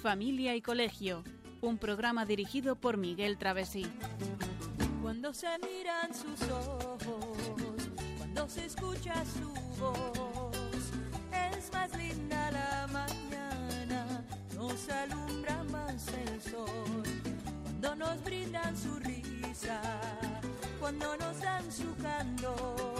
Familia y Colegio, un programa dirigido por Miguel Travesí. Cuando se miran sus ojos, cuando se escucha su voz, es más linda la mañana, nos alumbra más el sol. Cuando nos brindan su risa, cuando nos dan su candor,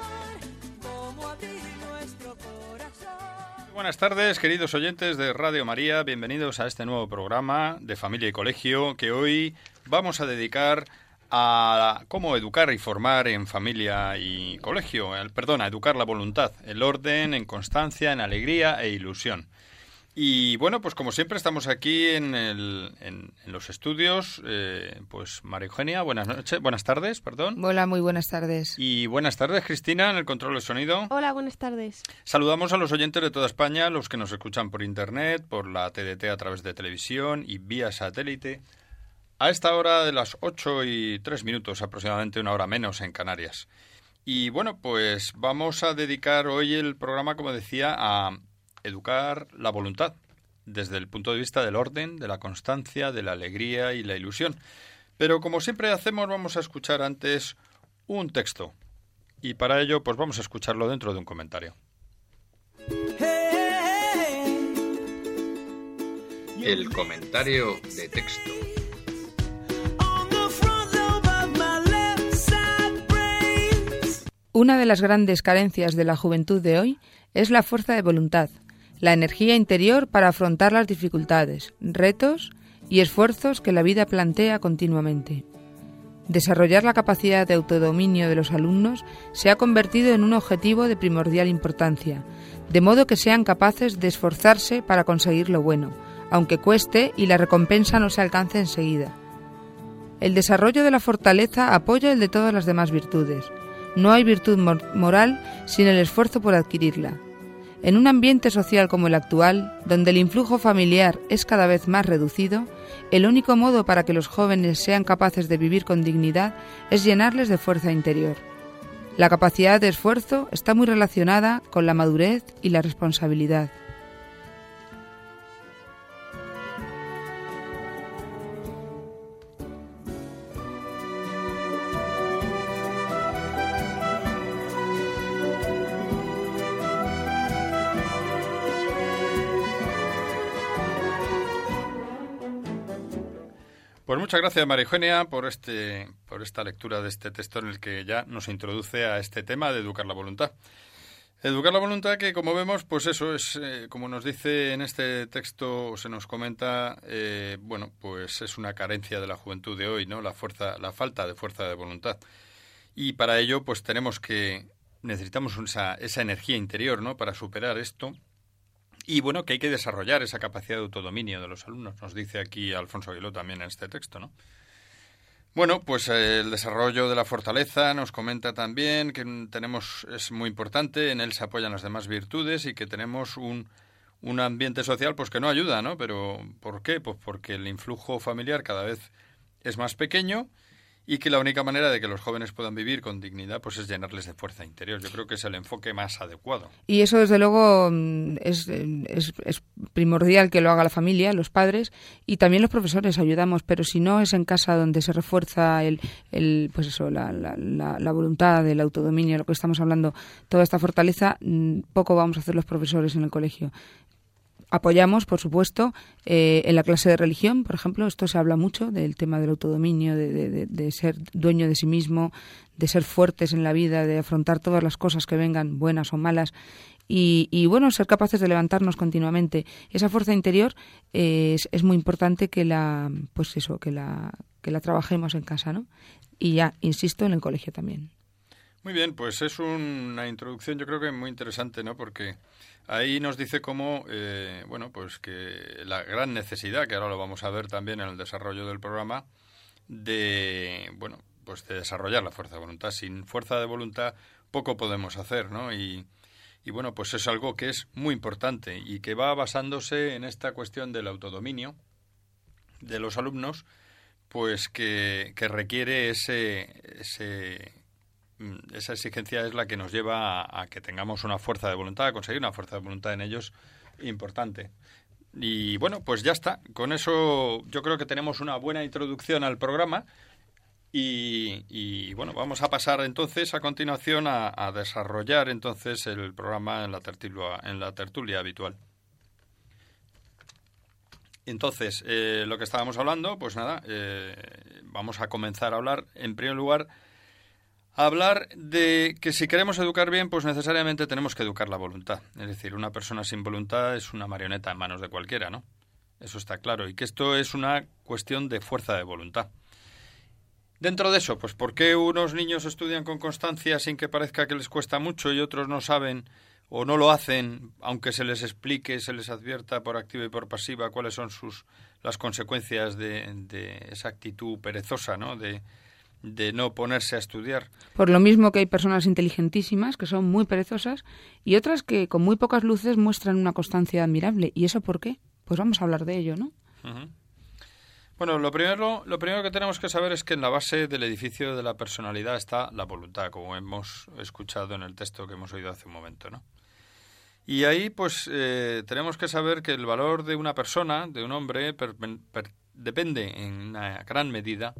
Buenas tardes, queridos oyentes de Radio María. Bienvenidos a este nuevo programa de Familia y Colegio que hoy vamos a dedicar a cómo educar y formar en familia y colegio. Perdón, a educar la voluntad, el orden, en constancia, en alegría e ilusión. Y bueno, pues como siempre estamos aquí en, el, en, en los estudios. Eh, pues María Eugenia, buenas noches, buenas tardes, perdón. Hola, muy buenas tardes. Y buenas tardes, Cristina, en el control de sonido. Hola, buenas tardes. Saludamos a los oyentes de toda España, los que nos escuchan por internet, por la TDT a través de televisión y vía satélite. A esta hora de las 8 y 3 minutos, aproximadamente una hora menos en Canarias. Y bueno, pues vamos a dedicar hoy el programa, como decía, a educar la voluntad desde el punto de vista del orden, de la constancia, de la alegría y la ilusión. Pero como siempre hacemos, vamos a escuchar antes un texto. Y para ello, pues vamos a escucharlo dentro de un comentario. El comentario de texto. Una de las grandes carencias de la juventud de hoy es la fuerza de voluntad, la energía interior para afrontar las dificultades, retos y esfuerzos que la vida plantea continuamente. Desarrollar la capacidad de autodominio de los alumnos se ha convertido en un objetivo de primordial importancia, de modo que sean capaces de esforzarse para conseguir lo bueno, aunque cueste y la recompensa no se alcance enseguida. El desarrollo de la fortaleza apoya el de todas las demás virtudes. No hay virtud moral sin el esfuerzo por adquirirla. En un ambiente social como el actual, donde el influjo familiar es cada vez más reducido, el único modo para que los jóvenes sean capaces de vivir con dignidad es llenarles de fuerza interior. La capacidad de esfuerzo está muy relacionada con la madurez y la responsabilidad. Pues muchas gracias, María Eugenia, por, este, por esta lectura de este texto en el que ya nos introduce a este tema de educar la voluntad. Educar la voluntad que, como vemos, pues eso es, eh, como nos dice en este texto, se nos comenta, eh, bueno, pues es una carencia de la juventud de hoy, ¿no? La fuerza, la falta de fuerza de voluntad. Y para ello, pues tenemos que, necesitamos esa, esa energía interior, ¿no? Para superar esto y bueno, que hay que desarrollar esa capacidad de autodominio de los alumnos, nos dice aquí Alfonso Aguiló también en este texto, ¿no? Bueno, pues eh, el desarrollo de la fortaleza nos comenta también que tenemos, es muy importante, en él se apoyan las demás virtudes y que tenemos un, un ambiente social pues que no ayuda, ¿no? Pero ¿por qué? Pues porque el influjo familiar cada vez es más pequeño y que la única manera de que los jóvenes puedan vivir con dignidad pues es llenarles de fuerza interior. Yo creo que es el enfoque más adecuado. Y eso, desde luego, mm, es, es, es, primordial que lo haga la familia, los padres, y también los profesores ayudamos, pero si no es en casa donde se refuerza el, el pues eso, la, la, la, voluntad, el autodominio, lo que estamos hablando, toda esta fortaleza, mm, poco vamos a hacer los profesores en el colegio apoyamos, por supuesto, eh, en la clase de religión, por ejemplo, esto se habla mucho del tema del autodominio, de, de, de, ser dueño de sí mismo, de ser fuertes en la vida, de afrontar todas las cosas que vengan, buenas o malas, y, y bueno, ser capaces de levantarnos continuamente. Esa fuerza interior eh, es, es, muy importante que la, pues eso, que la, que la trabajemos en casa, ¿no? Y ya, insisto, en el colegio también. Muy bien, pues es una introducción yo creo que muy interesante, ¿no? Porque ahí nos dice cómo, eh, bueno, pues que la gran necesidad, que ahora lo vamos a ver también en el desarrollo del programa, de, bueno, pues de desarrollar la fuerza de voluntad. Sin fuerza de voluntad poco podemos hacer, ¿no? Y, y bueno, pues es algo que es muy importante y que va basándose en esta cuestión del autodominio de los alumnos, pues que, que requiere ese, ese esa exigencia es la que nos lleva a, que tengamos una fuerza de voluntad, a conseguir una fuerza de voluntad en ellos importante. Y bueno, pues ya está. Con eso yo creo que tenemos una buena introducción al programa. Y, bueno, vamos a pasar entonces a continuación a, desarrollar entonces el programa en la tertulia, en la tertulia habitual. Entonces, eh, lo que estábamos hablando, pues nada, eh, vamos a comenzar a hablar en primer lugar hablar de que si queremos educar bien, pues necesariamente tenemos que educar la voluntad. Es decir, una persona sin voluntad es una marioneta en manos de cualquiera, ¿no? Eso está claro. Y que esto es una cuestión de fuerza de voluntad. Dentro de eso, pues ¿por qué unos niños estudian con constancia sin que parezca que les cuesta mucho y otros no saben o no lo hacen, aunque se les explique, se les advierta por activa y por pasiva cuáles son sus las consecuencias de, de esa actitud perezosa, ¿no? De, de no ponerse a estudiar. Por lo mismo que hay personas inteligentísimas que son muy perezosas y otras que con muy pocas luces muestran una constancia admirable. ¿Y eso por qué? Pues vamos a hablar de ello, ¿no? Bueno, lo primero, lo primero que tenemos que saber es que en la base del edificio de la personalidad está la voluntad, como hemos escuchado en el texto que hemos oído hace un momento, ¿no? Y ahí, pues, eh, tenemos que saber que el valor de una persona, de un hombre, depende en una gran medida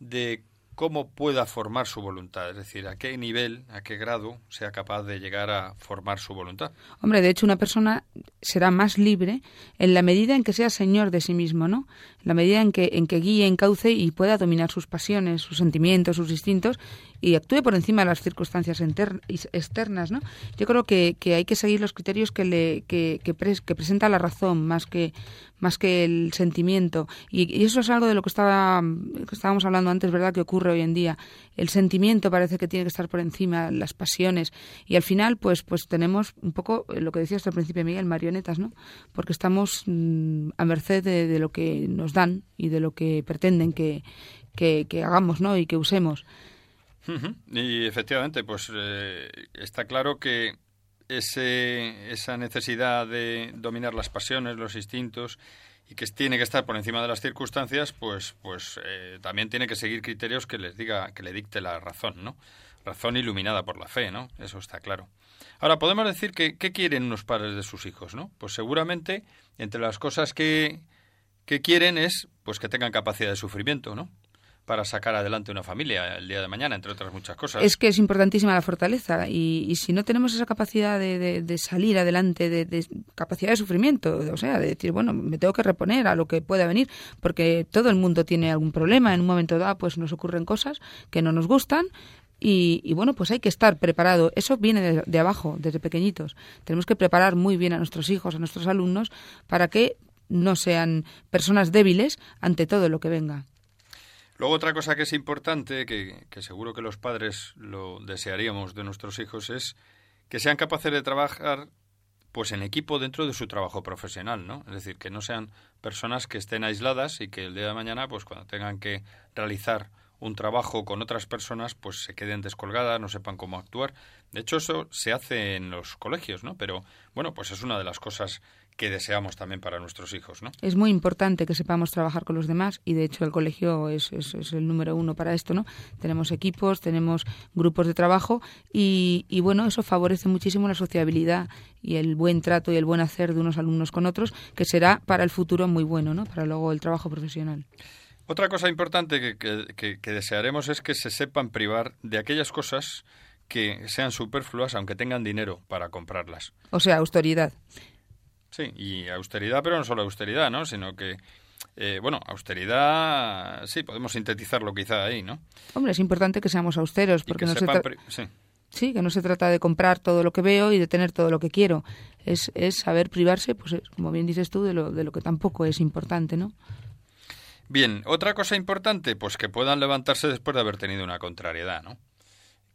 de cómo pueda formar su voluntad, es decir, a qué nivel, a qué grado sea capaz de llegar a formar su voluntad. Hombre, de hecho, una persona será más libre en la medida en que sea señor de sí mismo, ¿no? En la medida en que, en que guíe, encauce y pueda dominar sus pasiones, sus sentimientos, sus instintos y actúe por encima de las circunstancias externas, ¿no? Yo creo que, que hay que seguir los criterios que, le, que, que, que presenta la razón más que más que el sentimiento. Y, eso es algo de lo que, estaba, que estábamos hablando antes, ¿verdad?, que ocurre hoy en día. El sentimiento parece que tiene que estar por encima, las pasiones. Y al final, pues, pues tenemos un poco lo que decías al principio, Miguel, marionetas, ¿no? Porque estamos mm, a merced de, lo que nos dan y de lo que pretenden que, que, hagamos, ¿no? Y que usemos. Y efectivamente, pues eh, está claro que ese, esa necesidad de dominar las pasiones, los instintos y que tiene que estar por encima de las circunstancias, pues, pues eh, también tiene que seguir criterios que les diga, que le dicte la razón, ¿no? Razón iluminada por la fe, ¿no? Eso está claro. Ahora, podemos decir que, ¿qué quieren unos padres de sus hijos, no? Pues seguramente, entre las cosas que, que quieren es, pues que tengan capacidad de sufrimiento, ¿no? Para sacar adelante una familia el día de mañana, entre otras muchas cosas. Es que es importantísima la fortaleza y, si no tenemos esa capacidad de, salir adelante, de, capacidad de sufrimiento, o sea, de decir, bueno, me tengo que reponer a lo que pueda venir, porque todo el mundo tiene algún problema, en un momento dado pues nos ocurren cosas que no nos gustan, y, bueno, pues hay que estar preparado. Eso viene de, de, abajo, desde pequeñitos. Tenemos que preparar muy bien a nuestros hijos, a nuestros alumnos, para que no sean personas débiles ante todo lo que venga. Luego otra cosa que es importante, que, seguro que los padres lo desearíamos de nuestros hijos, es que sean capaces de trabajar pues en equipo dentro de su trabajo profesional, ¿no? Es decir, que no sean personas que estén aisladas y que el día de mañana, pues cuando tengan que realizar un trabajo con otras personas, pues se queden descolgadas, no sepan cómo actuar. De hecho, eso se hace en los colegios, ¿no? Pero bueno, pues es una de las cosas que deseamos también para nuestros hijos. ¿no? Es muy importante que sepamos trabajar con los demás y de hecho el colegio es, es, el número uno para esto. ¿no? Tenemos equipos, tenemos grupos de trabajo y, y, bueno, eso favorece muchísimo la sociabilidad y el buen trato y el buen hacer de unos alumnos con otros, que será para el futuro muy bueno, ¿no? para luego el trabajo profesional. Otra cosa importante que, que, que desearemos es que se sepan privar de aquellas cosas que sean superfluas aunque tengan dinero para comprarlas. O sea, autoridad. Sí, y austeridad, pero no solo austeridad, ¿no? Sino que, eh, bueno, austeridad, sí, podemos sintetizarlo quizá ahí, ¿no? Hombre, es importante que seamos austeros, porque no se sí. sí. que no se trata de comprar todo lo que veo y de tener todo lo que quiero. Es, es saber privarse, pues como bien dices tú, de lo, de lo que tampoco es importante, ¿no? Bien, otra cosa importante, pues que puedan levantarse después de haber tenido una contrariedad, ¿no?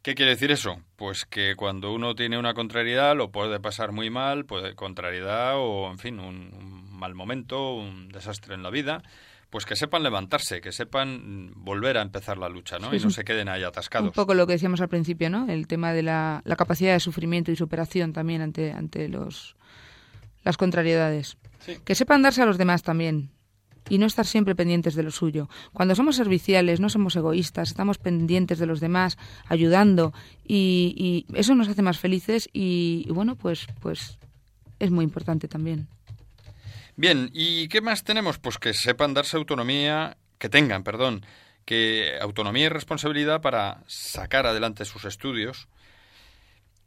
¿Qué quiere decir eso? Pues que cuando uno tiene una contrariedad lo puede pasar muy mal, puede contrariedad o, en fin, un, mal momento, un desastre en la vida, pues que sepan levantarse, que sepan volver a empezar la lucha, ¿no? y no se queden ahí atascados. Un poco lo que decíamos al principio, ¿no? El tema de la, capacidad de sufrimiento y superación también ante, ante los, las contrariedades. Que sepan darse a los demás también, y no estar siempre pendientes de lo suyo. Cuando somos serviciales, no somos egoístas, estamos pendientes de los demás, ayudando y, eso nos hace más felices y, bueno, pues, pues es muy importante también. Bien, ¿y qué más tenemos? Pues que sepan darse autonomía, que tengan, perdón, que autonomía y responsabilidad para sacar adelante sus estudios,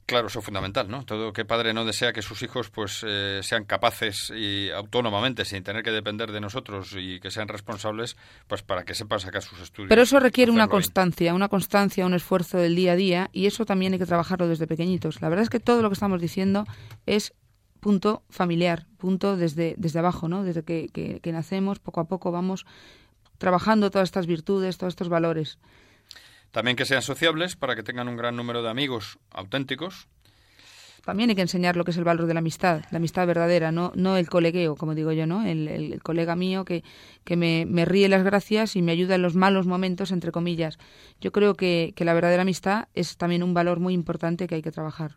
Claro, eso es fundamental, ¿no? Todo que padre no desea que sus hijos pues eh, sean capaces y autónomamente, sin tener que depender de nosotros y que sean responsables, pues para que sepan sacar sus estudios. Pero eso requiere una constancia, una constancia, un esfuerzo del día a día y eso también hay que trabajarlo desde pequeñitos. La verdad es que todo lo que estamos diciendo es punto familiar, punto desde, desde abajo, ¿no? Desde que, que nacemos, poco a poco vamos trabajando todas estas virtudes, todos estos valores. También que sean sociables para que tengan un gran número de amigos auténticos. También hay que enseñar lo que es el valor de la amistad, la amistad verdadera, no, no el colegueo, como digo yo, ¿no? El, colega mío que, que me, me, ríe las gracias y me ayuda en los malos momentos, entre comillas. Yo creo que, que la verdadera amistad es también un valor muy importante que hay que trabajar.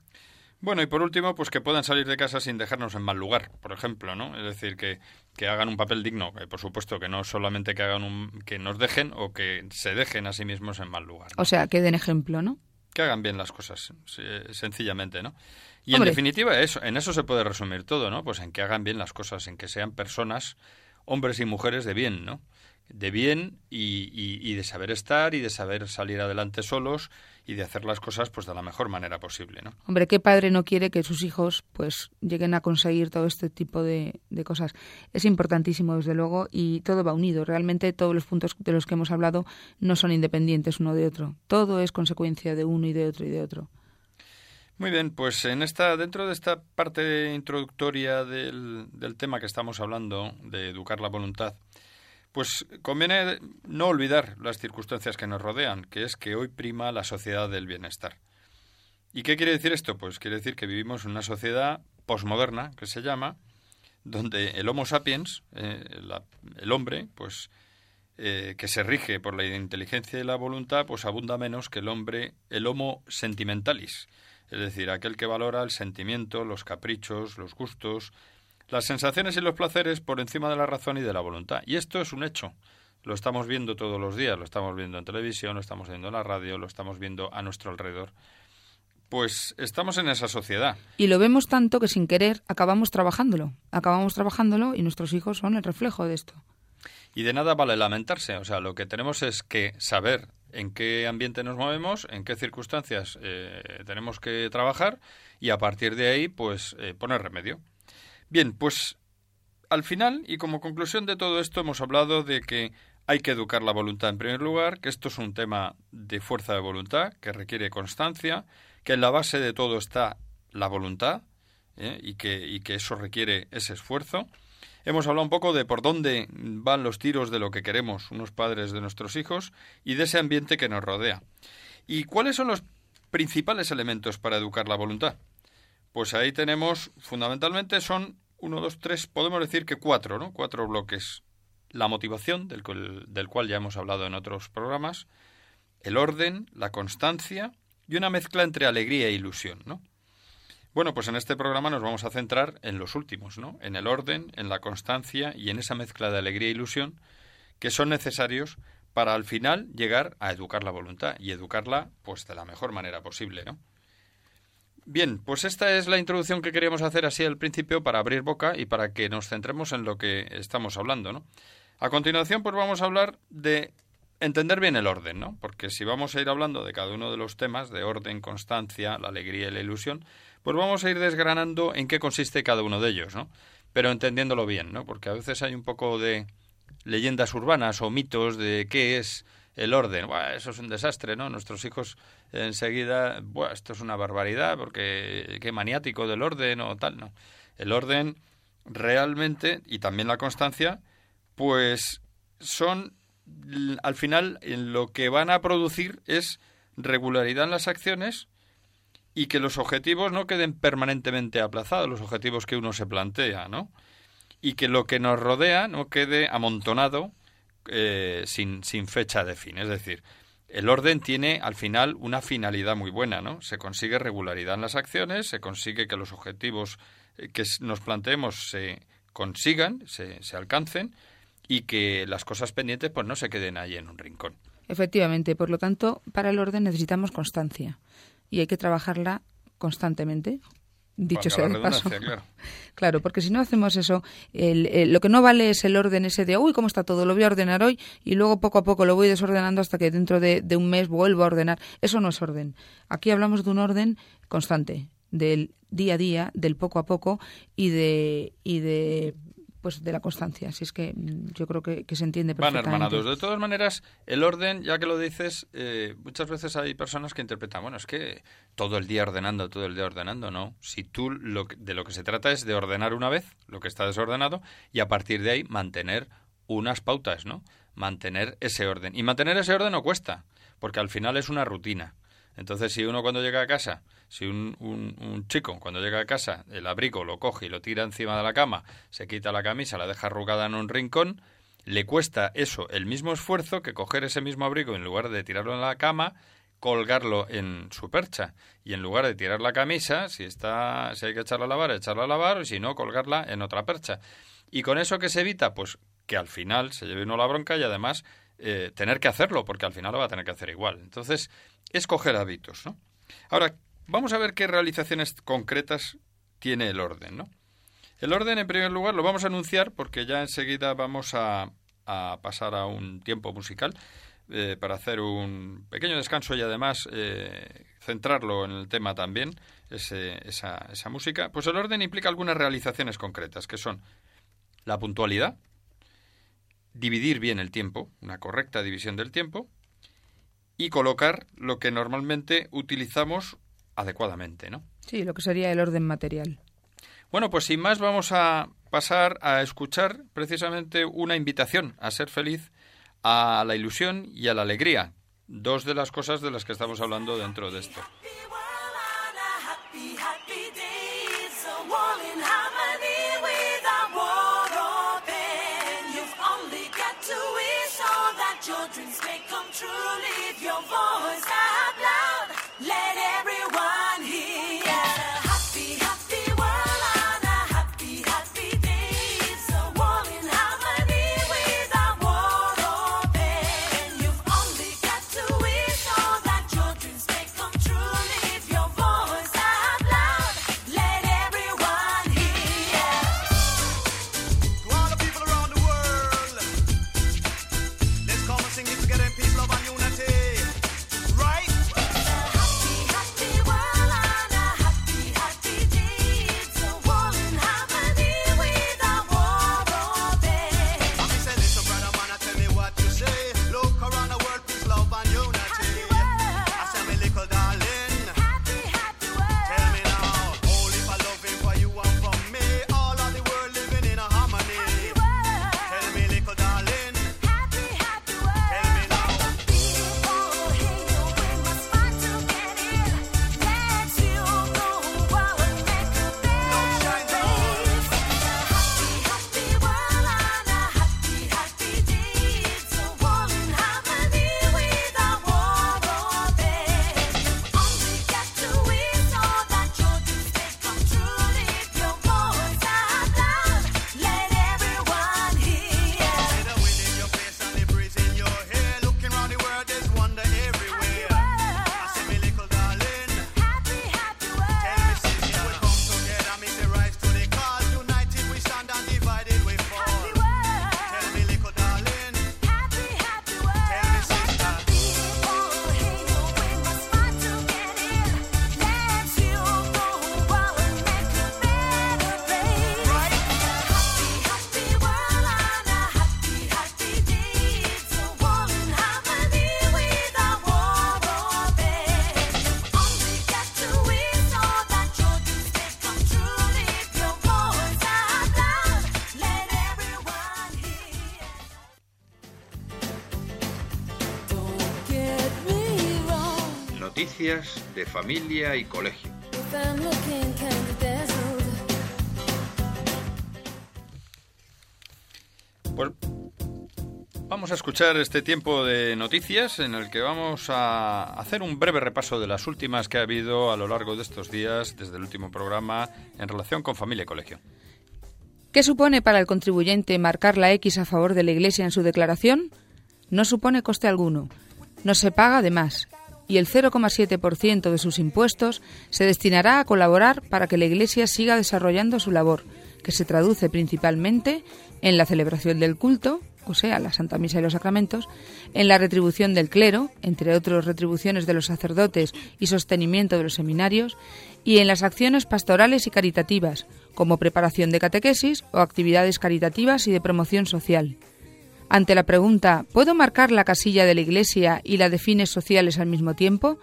Bueno, y por último, pues que puedan salir de casa sin dejarnos en mal lugar, por ejemplo, ¿no? Es decir, que, que hagan un papel digno, por supuesto que no solamente que hagan un, que nos dejen o que se dejen a sí mismos en mal lugar. O sea, que den ejemplo, ¿no? Que hagan bien las cosas, sencillamente, ¿no? Y en definitiva, eso, en eso se puede resumir todo, ¿no? Pues en que hagan bien las cosas, en que sean personas, hombres y mujeres de bien, ¿no? de bien y, y, de saber estar y de saber salir adelante solos y de hacer las cosas pues de la mejor manera posible, ¿no? Hombre, ¿qué padre no quiere que sus hijos pues lleguen a conseguir todo este tipo de, de cosas? Es importantísimo, desde luego, y todo va unido. Realmente todos los puntos de los que hemos hablado no son independientes uno de otro. Todo es consecuencia de uno y de otro y de otro. Muy bien, pues en esta, dentro de esta parte introductoria del, del tema que estamos hablando, de educar la voluntad, pues conviene no olvidar las circunstancias que nos rodean, que es que hoy prima la sociedad del bienestar. ¿Y qué quiere decir esto? Pues quiere decir que vivimos en una sociedad posmoderna, que se llama, donde el Homo sapiens, eh, el hombre, pues eh, que se rige por la inteligencia y la voluntad, pues abunda menos que el hombre, el Homo sentimentalis, es decir, aquel que valora el sentimiento, los caprichos, los gustos, las sensaciones y los placeres por encima de la razón y de la voluntad. Y esto es un hecho. Lo estamos viendo todos los días, lo estamos viendo en televisión, lo estamos viendo en la radio, lo estamos viendo a nuestro alrededor. Pues estamos en esa sociedad. Y lo vemos tanto que sin querer acabamos trabajándolo. Acabamos trabajándolo y nuestros hijos son el reflejo de esto. Y de nada vale lamentarse. O sea, lo que tenemos es que saber en qué ambiente nos movemos, en qué circunstancias eh, tenemos que trabajar y a partir de ahí, pues eh, poner remedio. Bien, pues al final y como conclusión de todo esto hemos hablado de que hay que educar la voluntad en primer lugar, que esto es un tema de fuerza de voluntad, que requiere constancia, que en la base de todo está la voluntad ¿eh? y, que, y que eso requiere ese esfuerzo. Hemos hablado un poco de por dónde van los tiros de lo que queremos unos padres de nuestros hijos y de ese ambiente que nos rodea. ¿Y cuáles son los principales elementos para educar la voluntad? Pues ahí tenemos, fundamentalmente son uno, dos, tres, podemos decir que cuatro, ¿no? Cuatro bloques. La motivación, del, del cual ya hemos hablado en otros programas, el orden, la constancia y una mezcla entre alegría e ilusión, ¿no? Bueno, pues en este programa nos vamos a centrar en los últimos, ¿no? En el orden, en la constancia y en esa mezcla de alegría e ilusión que son necesarios para al final llegar a educar la voluntad y educarla pues de la mejor manera posible, ¿no? Bien, pues esta es la introducción que queríamos hacer así al principio para abrir boca y para que nos centremos en lo que estamos hablando, ¿no? A continuación, pues vamos a hablar de entender bien el orden, ¿no? Porque si vamos a ir hablando de cada uno de los temas, de orden, constancia, la alegría y la ilusión, pues vamos a ir desgranando en qué consiste cada uno de ellos, ¿no? Pero entendiéndolo bien, ¿no? Porque a veces hay un poco de leyendas urbanas o mitos de qué es el orden. eso es un desastre, ¿no? Nuestros hijos enseguida, Buah, esto es una barbaridad porque qué maniático del orden o tal, ¿no? El orden realmente, y también la constancia, pues son, al final, lo que van a producir es regularidad en las acciones y que los objetivos no queden permanentemente aplazados, los objetivos que uno se plantea, ¿no? Y que lo que nos rodea no quede amontonado eh, sin, sin fecha de fin. Es decir, el orden tiene al final una finalidad muy buena, ¿no? Se consigue regularidad en las acciones, se consigue que los objetivos eh, que nos planteemos se consigan, se, se alcancen y que las cosas pendientes pues no se queden ahí en un rincón. Efectivamente, por lo tanto, para el orden necesitamos constancia y hay que trabajarla constantemente. Dicho sea de paso. Claro. claro. porque si no hacemos eso, lo que no vale es el orden ese de, uy, ¿cómo está todo? Lo voy a ordenar hoy y luego poco a poco lo voy desordenando hasta que dentro de, de un mes vuelvo a ordenar. Eso no es orden. Aquí hablamos de un orden constante, del día a día, del poco a poco y de, y de pues de la constancia. Así es que mm, yo creo que, se entiende perfectamente. Van hermanados. De todas maneras, el orden, ya que lo dices, eh, muchas veces hay personas que interpretan, bueno, es que todo el día ordenando, todo el día ordenando, no. Si tú lo, de lo que se trata es de ordenar una vez lo que está desordenado y a partir de ahí mantener unas pautas, ¿no? Mantener ese orden. Y mantener ese orden no cuesta, porque al final es una rutina. Entonces, si uno cuando llega a casa, si un, un, chico cuando llega a casa, el abrigo lo coge y lo tira encima de la cama, se quita la camisa, la deja arrugada en un rincón, le cuesta eso el mismo esfuerzo que coger ese mismo abrigo en lugar de tirarlo en la cama, colgarlo en su percha y en lugar de tirar la camisa, si está si hay que echarla a lavar, echarla a lavar y si no colgarla en otra percha. Y con eso que se evita, pues que al final se lleve uno la bronca y además eh, tener que hacerlo, porque al final lo va a tener que hacer igual. Entonces, escoger hábitos, ¿no? Ahora, vamos a ver qué realizaciones concretas tiene el orden, ¿no? El orden, en primer lugar, lo vamos a anunciar porque ya enseguida vamos a, pasar a un tiempo musical eh, para hacer un pequeño descanso y además eh, centrarlo en el tema también, esa, esa música. Pues el orden implica algunas realizaciones concretas, que son la puntualidad, dividir bien el tiempo, una correcta división del tiempo, y colocar lo que normalmente utilizamos adecuadamente, ¿no? Sí, lo que sería el orden material. Bueno, pues sin más vamos a pasar a escuchar precisamente una invitación a ser feliz, a la ilusión y a la alegría, dos de las cosas de las que estamos hablando dentro de esto. De familia y colegio. Pues vamos a escuchar este tiempo de noticias en el que vamos a hacer un breve repaso de las últimas que ha habido a lo largo de estos días desde el último programa en relación con familia y colegio. ¿Qué supone para el contribuyente marcar la X a favor de la Iglesia en su declaración? No supone coste alguno. No se paga de más. Y el 0,7% de sus impuestos se destinará a colaborar para que la Iglesia siga desarrollando su labor, que se traduce principalmente en la celebración del culto, o sea, la Santa Misa y los sacramentos, en la retribución del clero, entre otros retribuciones de los sacerdotes y sostenimiento de los seminarios, y en las acciones pastorales y caritativas, como preparación de catequesis o actividades caritativas y de promoción social. Ante la pregunta ¿puedo marcar la casilla de la Iglesia y la de fines sociales al mismo tiempo?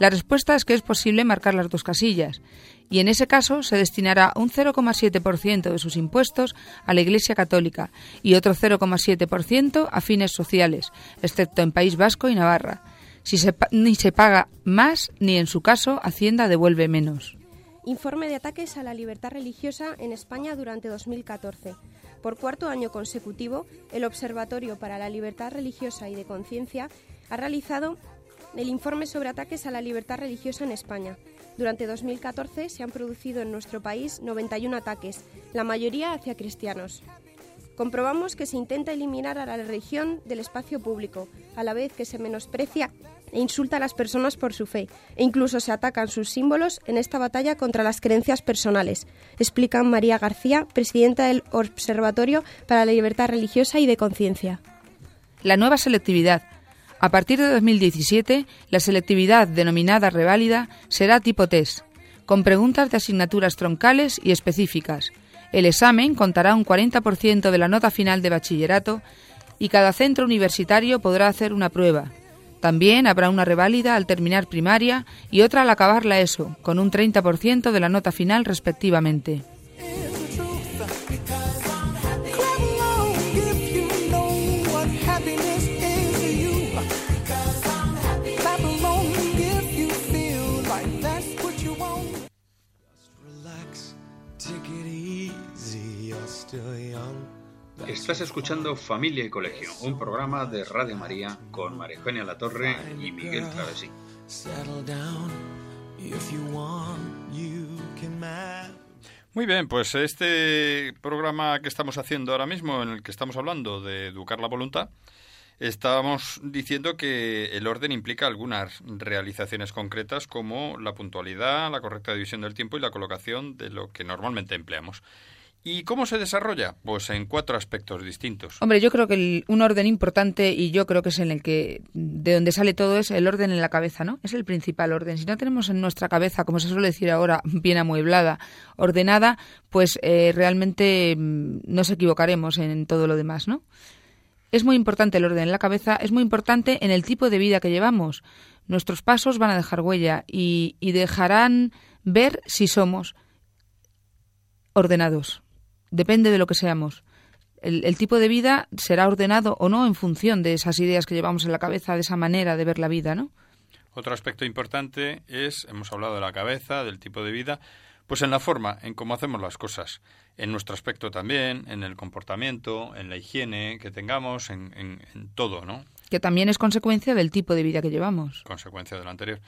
La respuesta es que es posible marcar las dos casillas, y en ese caso se destinará un 0,7% de sus impuestos a la Iglesia Católica y otro 0,7% a fines sociales, excepto en País Vasco y Navarra. Si se, ni se paga más, ni en su caso Hacienda devuelve menos. Informe de ataques a la libertad religiosa en España durante 2014. Por cuarto año consecutivo, el Observatorio para la Libertad Religiosa y de Conciencia ha realizado el informe sobre ataques a la libertad religiosa en España. Durante 2014 se han producido en nuestro país 91 ataques, la mayoría hacia cristianos. Comprobamos que se intenta eliminar a la religión del espacio público, a la vez que se menosprecia e insulta a las personas por su fe, e incluso se atacan sus símbolos en esta batalla contra las creencias personales, explica María García, presidenta del Observatorio para la Libertad Religiosa y de Conciencia. La nueva selectividad. A partir de 2017, la selectividad denominada reválida será tipo test, con preguntas de asignaturas troncales y específicas. El examen contará un 40% de la nota final de bachillerato y cada centro universitario podrá hacer una prueba, también habrá una reválida al terminar primaria y otra al acabar la ESO, con un 30% de la nota final respectivamente. Estás escuchando Familia y Colegio, un programa de Radio María con María Eugenia Latorre y Miguel Travesí. Muy bien, pues este programa que estamos haciendo ahora mismo, en el que estamos hablando de educar la voluntad, estábamos diciendo que el orden implica algunas realizaciones concretas como la puntualidad, la correcta división del tiempo y la colocación de lo que normalmente empleamos. ¿Y cómo se desarrolla? Pues en cuatro aspectos distintos. Hombre, yo creo que un orden importante y yo creo que es en el que de donde sale todo es el orden en la cabeza, ¿no? Es el principal orden. Si no tenemos en nuestra cabeza, como se suele decir ahora, bien amueblada, ordenada, pues eh, realmente mm, nos equivocaremos en todo lo demás, ¿no? Es muy importante el orden en la cabeza, es muy importante en el tipo de vida que llevamos. Nuestros pasos van a dejar huella y dejarán ver si somos ordenados depende de lo que seamos. El, tipo de vida será ordenado o no en función de esas ideas que llevamos en la cabeza, de esa manera de ver la vida, ¿no? Otro aspecto importante es, hemos hablado de la cabeza, del tipo de vida, pues en la forma, en cómo hacemos las cosas, en nuestro aspecto también, en el comportamiento, en la higiene que tengamos, en, en todo, ¿no? Que también es consecuencia del tipo de vida que llevamos. Consecuencia de lo anterior.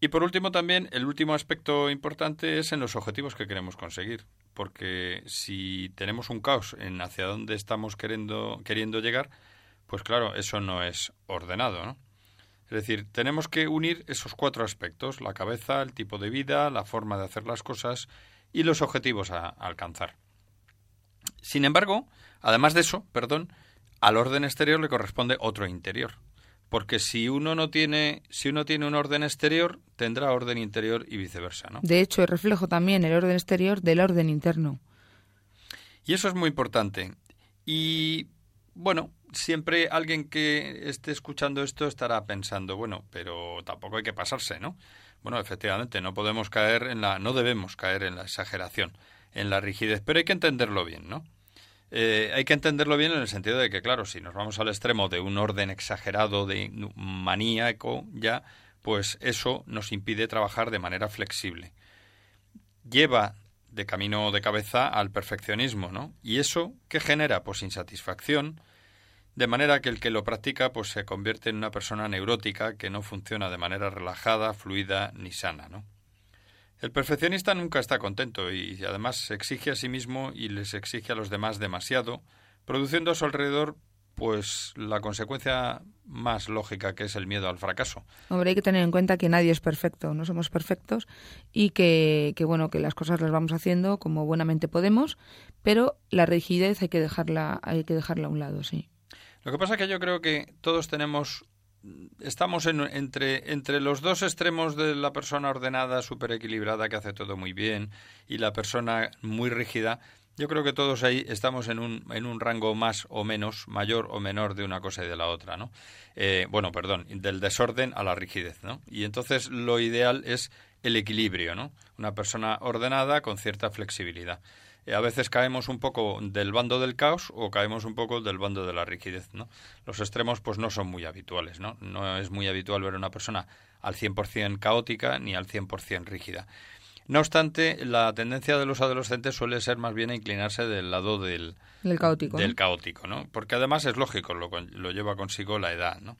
Y por último también, el último aspecto importante es en los objetivos que queremos conseguir, porque si tenemos un caos en hacia dónde estamos queriendo, queriendo llegar, pues claro, eso no es ordenado, ¿no? Es decir, tenemos que unir esos cuatro aspectos, la cabeza, el tipo de vida, la forma de hacer las cosas y los objetivos a alcanzar. Sin embargo, además de eso, perdón, al orden exterior le corresponde otro interior, porque si uno no tiene si uno tiene un orden exterior tendrá orden interior y viceversa ¿no? de hecho es reflejo también el orden exterior del orden interno. Y eso es muy importante. Y bueno siempre alguien que esté escuchando esto estará pensando bueno pero tampoco hay que pasarse no bueno efectivamente no podemos caer en la no debemos caer en la exageración en la rigidez pero hay que entenderlo bien no eh, hay que entenderlo bien en el sentido de que, claro, si nos vamos al extremo de un orden exagerado, de maníaco, ya, pues eso nos impide trabajar de manera flexible. Lleva de camino de cabeza al perfeccionismo, ¿no? Y eso, ¿qué genera? Pues insatisfacción, de manera que el que lo practica pues se convierte en una persona neurótica que no funciona de manera relajada, fluida ni sana, ¿no? El perfeccionista nunca está contento y además se exige a sí mismo y les exige a los demás demasiado, produciendo a su alrededor pues la consecuencia más lógica que es el miedo al fracaso. Hombre, hay que tener en cuenta que nadie es perfecto, no somos perfectos y que, que, bueno, que las cosas las vamos haciendo como buenamente podemos, pero la rigidez hay que dejarla, hay que dejarla a un lado, sí. Lo que pasa es que yo creo que todos tenemos estamos en, entre, los dos extremos de la persona ordenada, súper equilibrada, que hace todo muy bien, y la persona muy rígida, yo creo que todos ahí estamos en un, en un rango más o menos, mayor o menor de una cosa y de la otra, ¿no? Eh, bueno, perdón, del desorden a la rigidez, ¿no? Y entonces lo ideal es el equilibrio, ¿no? Una persona ordenada con cierta flexibilidad. Eh, a veces caemos un poco del bando del caos o caemos un poco del bando de la rigidez, ¿no? Los extremos pues no son muy habituales, ¿no? No es muy habitual ver una persona al 100% caótica ni al 100% rígida. No obstante, la tendencia de los adolescentes suele ser más bien a inclinarse del lado del, del caótico, del caótico, ¿no? Porque además es lógico, lo, lo lleva consigo la edad, ¿no?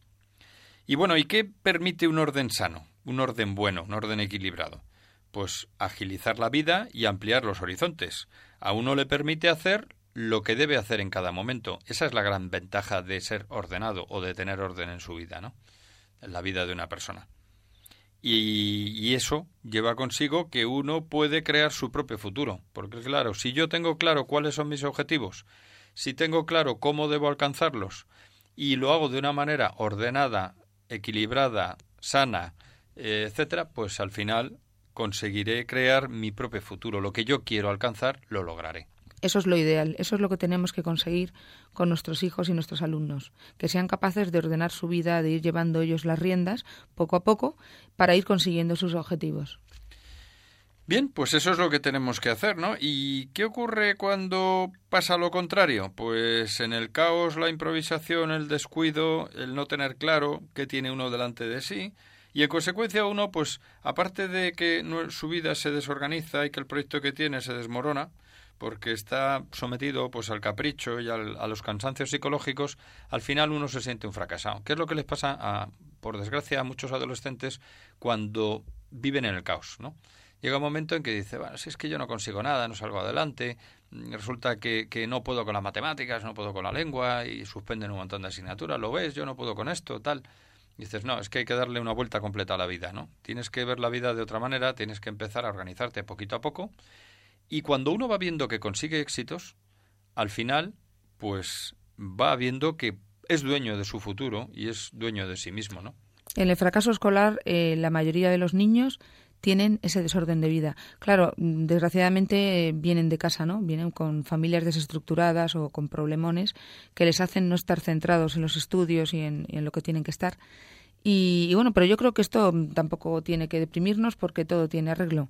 Y bueno, ¿y qué permite un orden sano, un orden bueno, un orden equilibrado? Pues agilizar la vida y ampliar los horizontes. A uno le permite hacer lo que debe hacer en cada momento. Esa es la gran ventaja de ser ordenado o de tener orden en su vida, ¿no? En la vida de una persona. Y, eso lleva consigo que uno puede crear su propio futuro. Porque claro, si yo tengo claro cuáles son mis objetivos, si tengo claro cómo debo alcanzarlos y lo hago de una manera ordenada, equilibrada, sana, eh, etcétera, pues al final conseguiré crear mi propio futuro. Lo que yo quiero alcanzar, lo lograré. Eso es lo ideal, eso es lo que tenemos que conseguir con nuestros hijos y nuestros alumnos, que sean capaces de ordenar su vida, de ir llevando ellos las riendas poco a poco para ir consiguiendo sus objetivos. Bien, pues eso es lo que tenemos que hacer, ¿no? ¿Y qué ocurre cuando pasa lo contrario? Pues en el caos, la improvisación, el descuido, el no tener claro qué tiene uno delante de sí, y en consecuencia uno, pues aparte de que su vida se desorganiza y que el proyecto que tiene se desmorona, porque está sometido pues al capricho y a los cansancios psicológicos, al final uno se siente un fracasado. ¿Qué es lo que les pasa, a, por desgracia, a muchos adolescentes cuando viven en el caos? ¿no? Llega un momento en que dice, bueno, si es que yo no consigo nada, no salgo adelante, mm, resulta que, que no puedo con las matemáticas, no puedo con la lengua y suspenden un montón de asignaturas, lo ves, yo no puedo con esto, tal. Dices, no, es que hay que darle una vuelta completa a la vida, ¿no? Tienes que ver la vida de otra manera, tienes que empezar a organizarte poquito a poco y cuando uno va viendo que consigue éxitos, al final, pues va viendo que es dueño de su futuro y es dueño de sí mismo, ¿no? En el fracaso escolar, eh, la mayoría de los niños tienen ese desorden de vida. Claro, desgraciadamente vienen de casa, ¿no? Vienen con familias desestructuradas o con problemones que les hacen no estar centrados en los estudios y en lo que tienen que estar. Y, bueno, pero yo creo que esto tampoco tiene que deprimirnos porque todo tiene arreglo.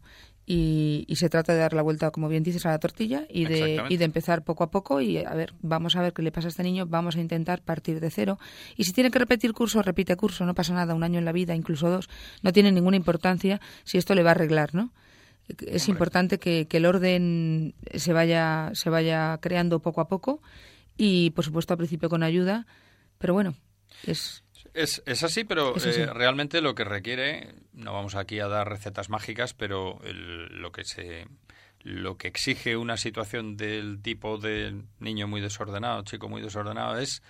Y, se trata de dar la vuelta, como bien dices, a la tortilla y de, y de empezar poco a poco y a ver, vamos a ver qué le pasa a este niño, vamos a intentar partir de cero. Y si tiene que repetir curso, repite curso, no pasa nada, un año en la vida, incluso dos, no tiene ninguna importancia si esto le va a arreglar, ¿no? Es importante que, que el orden se vaya, se vaya creando poco a poco y, por supuesto, al principio con ayuda, pero bueno, es es, es así, pero eh, realmente lo que requiere, no vamos aquí a dar recetas mágicas, pero lo que se lo que exige una situación del tipo de niño muy desordenado, chico muy desordenado, es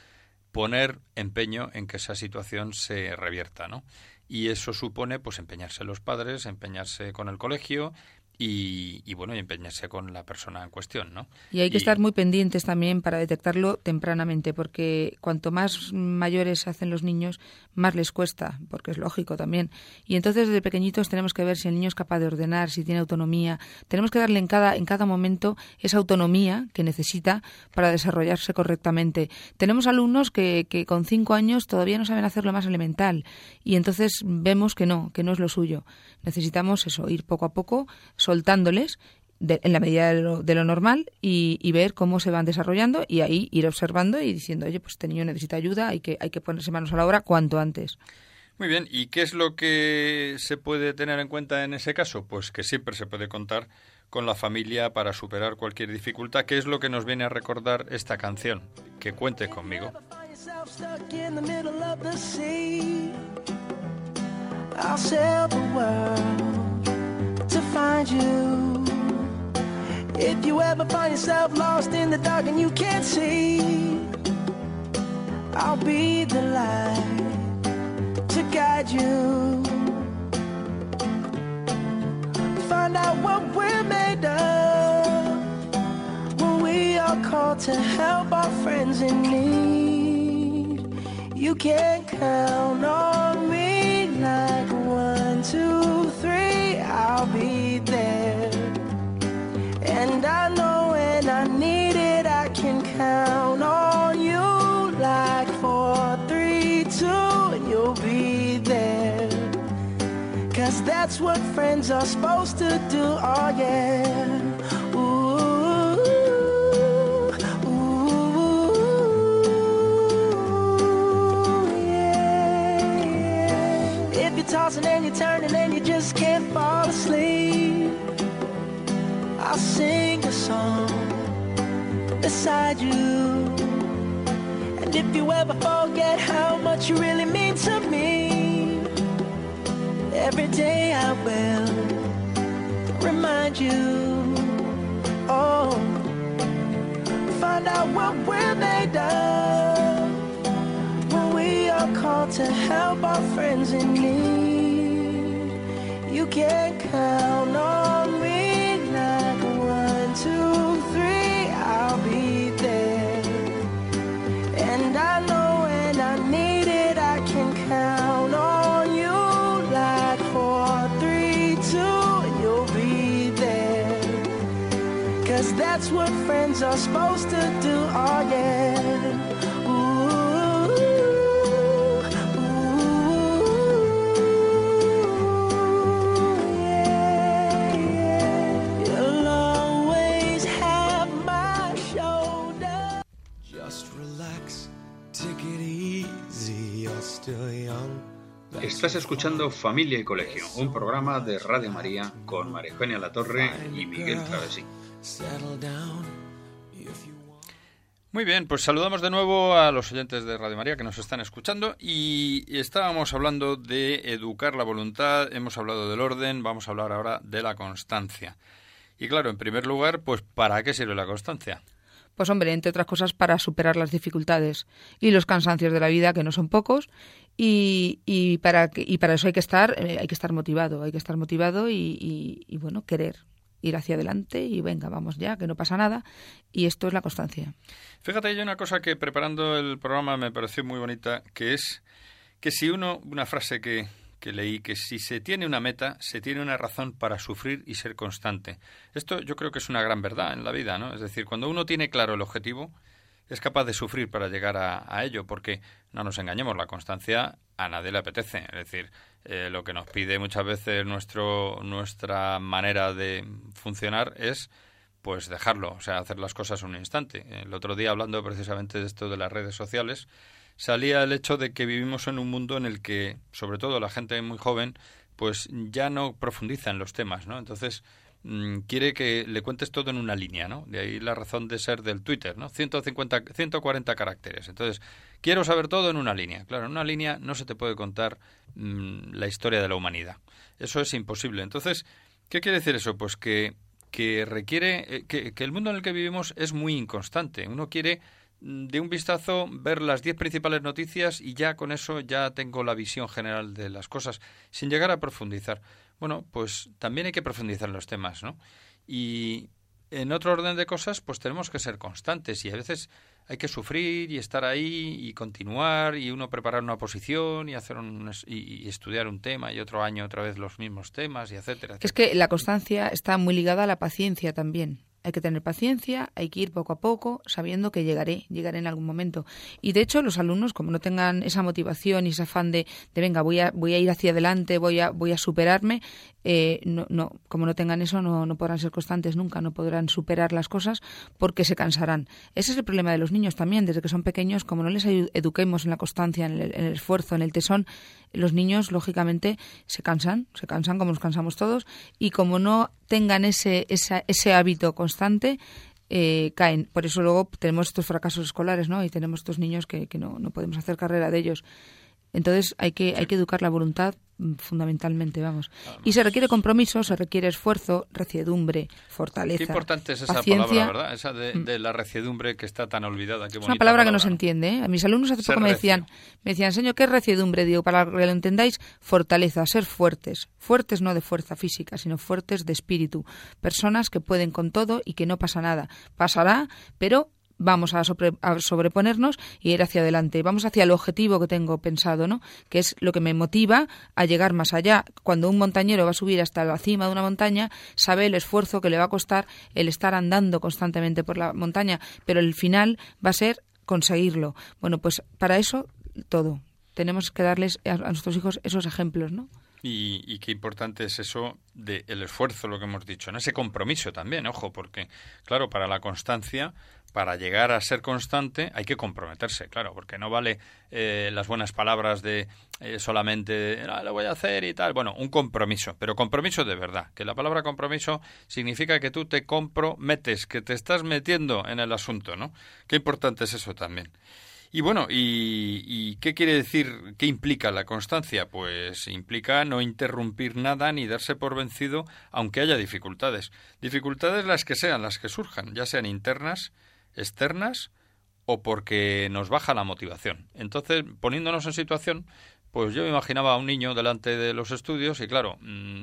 poner empeño en que esa situación se revierta, ¿no? Y eso supone, pues, empeñarse los padres, empeñarse con el colegio y, bueno, y empeñarse con la persona en cuestión, ¿no? Y hay que estar muy pendientes también para detectarlo tempranamente, porque cuanto más mayores se hacen los niños, más les cuesta, porque es lógico también. Y entonces desde pequeñitos tenemos que ver si el niño es capaz de ordenar, si tiene autonomía. Tenemos que darle en cada, en cada momento esa autonomía que necesita para desarrollarse correctamente. Tenemos alumnos que, que con cinco años todavía no saben hacer lo más elemental y entonces vemos que no, que no es lo suyo. Necesitamos eso, ir poco a poco soltándoles en la medida de lo, normal y, ver cómo se van desarrollando y ahí ir observando y diciendo, oye, pues este niño necesita ayuda, hay que, hay que ponerse manos a la obra cuanto antes. Muy bien, ¿y qué es lo que se puede tener en cuenta en ese caso? Pues que siempre se puede contar con la familia para superar cualquier dificultad, que es lo que nos viene a recordar esta canción. Que cuente conmigo. If you ever find yourself lost in the dark and you can't see, I'll be the light to guide you. Find out what we're made of when we are called to help our friends in need. You can count on me like one, two, three, I'll be there. And I know when I need it, I can count on you like four, three, two, and you'll be there. Cause that's what friends are supposed to do, oh yeah. Ooh, ooh, yeah. If you're tossing and you're turning I'll sing a song beside you. And if you ever forget how much you really mean to me, every day I will remind you. Oh, find out what we're made of when we are called to help our friends in need. You can count on are supposed to do, oh yeah. Ooh, ooh, yeah, yeah. You'll always have my shoulder. Just relax, take it easy, you're still young. Estás escuchando Familia y Colegio, un programa de Radio María con María Eugenia Latorre y Miguel Travesí. Muy bien, pues saludamos de nuevo a los oyentes de Radio María que nos están escuchando y estábamos hablando de educar la voluntad, hemos hablado del orden, vamos a hablar ahora de la constancia. Y claro, en primer lugar, pues ¿para qué sirve la constancia? Pues hombre, entre otras cosas para superar las dificultades y los cansancios de la vida, que no son pocos, y, para, y para eso hay que estar, eh, hay que estar motivado, hay que estar motivado y, bueno, querer ir hacia adelante y venga, vamos ya, que no pasa nada. Y esto es la constancia. Fíjate, hay una cosa que preparando el programa me pareció muy bonita, que es que si uno, una frase que, que leí, que si se tiene una meta, se tiene una razón para sufrir y ser constante. Esto yo creo que es una gran verdad en la vida, ¿no? Es decir, cuando uno tiene claro el objetivo, es capaz de sufrir para llegar a, a ello, porque no nos engañemos, la constancia a nadie le apetece. Es decir, eh, lo que nos pide muchas veces nuestro, nuestra manera de funcionar es pues dejarlo, o sea, hacer las cosas un instante. El otro día, hablando precisamente de esto de las redes sociales, salía el hecho de que vivimos en un mundo en el que, sobre todo la gente muy joven, pues ya no profundiza en los temas, ¿no? Entonces, mm, quiere que le cuentes todo en una línea, ¿no? De ahí la razón de ser del Twitter, ¿no? 150, 140 caracteres. Entonces, quiero saber todo en una línea. Claro, en una línea no se te puede contar mm, la historia de la humanidad. Eso es imposible. Entonces, ¿qué quiere decir eso? Pues que, que requiere, eh, que, el mundo en el que vivimos es muy inconstante. Uno quiere mm, de un vistazo ver las diez principales noticias y ya con eso ya tengo la visión general de las cosas, sin llegar a profundizar. Bueno, pues también hay que profundizar en los temas, ¿no? Y en otro orden de cosas, pues tenemos que ser constantes y a veces hay que sufrir y estar ahí y continuar y uno preparar una posición y hacer un, y, y estudiar un tema y otro año otra vez los mismos temas y etcétera. Es que la constancia está muy ligada a la paciencia también. Hay que tener paciencia, hay que ir poco a poco, sabiendo que llegaré, llegaré en algún momento. Y de hecho, los alumnos, como no tengan esa motivación y ese afán de, venga, voy a, voy a ir hacia adelante, voy a, voy a superarme, eh, no, no, como no tengan eso, no, no podrán ser constantes nunca, no podrán superar las cosas porque se cansarán. Ese es el problema de los niños también, desde que son pequeños, como no les eduquemos en la constancia, en el, esfuerzo, en el tesón, los niños, lógicamente, se cansan, se cansan como nos cansamos todos, y como no tengan ese, ese hábito constante, eh, caen. Por eso luego tenemos estos fracasos escolares, ¿no? Y tenemos estos niños que, que no, no podemos hacer carrera de ellos. Entonces hay que, hay que educar la voluntad fundamentalmente, vamos. Y se requiere compromiso, se requiere esfuerzo, reciedumbre, fortaleza. Qué importante es esa paciencia. palabra, ¿verdad? Esa de, de la reciedumbre que está tan olvidada. Qué Es una palabra que no se entiende. ¿eh? A mis alumnos hace Ser poco me recio. decían, me decían, señor, ¿qué es reciedumbre? Digo, para que lo entendáis, fortaleza, ser fuertes. Fuertes no de fuerza física, sino fuertes de espíritu. Personas que pueden con todo y que no pasa nada. Pasará, pero vamos a, a sobreponernos y ir hacia adelante. Vamos hacia el objetivo que tengo pensado, ¿no? Que es lo que me motiva a llegar más allá. Cuando un montañero va a subir hasta la cima de una montaña, sabe el esfuerzo que le va a costar el estar andando constantemente por la montaña, pero el final va a ser conseguirlo. Bueno, pues para eso todo. Tenemos que darles a, a nuestros hijos esos ejemplos, ¿no? Y, y qué importante es eso del esfuerzo, lo que hemos dicho, en ese compromiso también, ojo, porque, claro, para la constancia, para llegar a ser constante, hay que comprometerse, claro, porque no vale eh, las buenas palabras de eh, solamente "Ah, lo voy a hacer y tal. Bueno, un compromiso, pero compromiso de verdad, que la palabra compromiso significa que tú te comprometes, que te estás metiendo en el asunto, ¿no? Qué importante es eso también. Y bueno, y, qué quiere decir, qué implica la constancia? Pues implica no interrumpir nada ni darse por vencido aunque haya dificultades. Dificultades las que sean, las que surjan, ya sean internas, externas o porque nos baja la motivación. Entonces, poniéndonos en situación, pues yo me imaginaba a un niño delante de los estudios y claro, mm,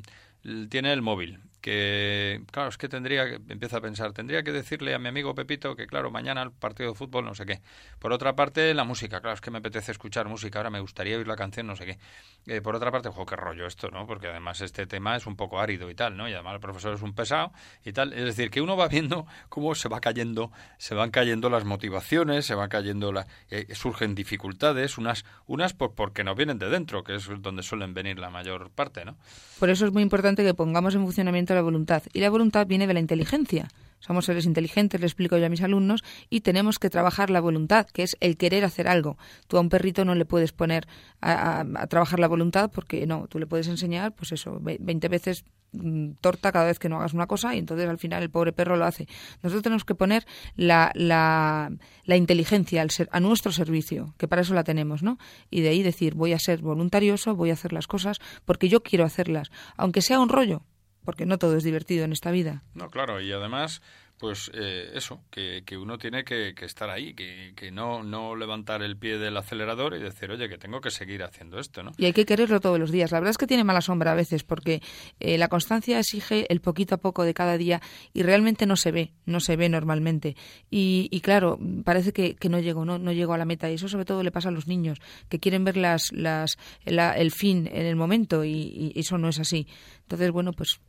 tiene el móvil, que claro, es que tendría empieza a pensar, tendría que decirle a mi amigo Pepito que claro, mañana el partido de fútbol no sé qué. Por otra parte, la música, claro, es que me apetece escuchar música, ahora me gustaría oír la canción, no sé qué. Eh, por otra parte, jo, qué rollo esto, ¿no? Porque además este tema es un poco árido y tal, ¿no? Y además el profesor es un pesado y tal. Es decir, que uno va viendo cómo se va cayendo, se van cayendo las motivaciones, se van cayendo la, eh, surgen dificultades, unas, unas por, porque nos vienen de dentro, que es donde suelen venir la mayor parte, ¿no? Por eso es muy importante que pongamos en funcionamiento la voluntad. Y la voluntad viene de la inteligencia. Somos seres inteligentes, le explico yo a mis alumnos, y tenemos que trabajar la voluntad, que es el querer hacer algo. Tú a un perrito no le puedes poner a, trabajar la voluntad porque no, tú le puedes enseñar, pues eso, ve- 20 veces mm, torta cada vez que no hagas una cosa y entonces al final el pobre perro lo hace. Nosotros tenemos que poner la, la, la inteligencia al ser, a nuestro servicio, que para eso la tenemos, ¿no? Y de ahí decir, voy a ser voluntarioso, voy a hacer las cosas porque yo quiero hacerlas, aunque sea un rollo, porque no todo es divertido en esta vida. No, claro, y además, pues eh, eso, que, que uno tiene que, que estar ahí, que, que no, no levantar el pie del acelerador y decir, oye, que tengo que seguir haciendo esto, ¿no? Y hay que quererlo todos los días. La verdad es que tiene mala sombra a veces porque eh, la constancia exige el poquito a poco de cada día y realmente no se ve, no se ve normalmente. Y, y claro, parece que, no llego, no, no llego a la meta. Y eso sobre todo le pasa a los niños, que quieren ver las, las, la- el fin en el momento y, y eso no es así. Entonces, bueno, pues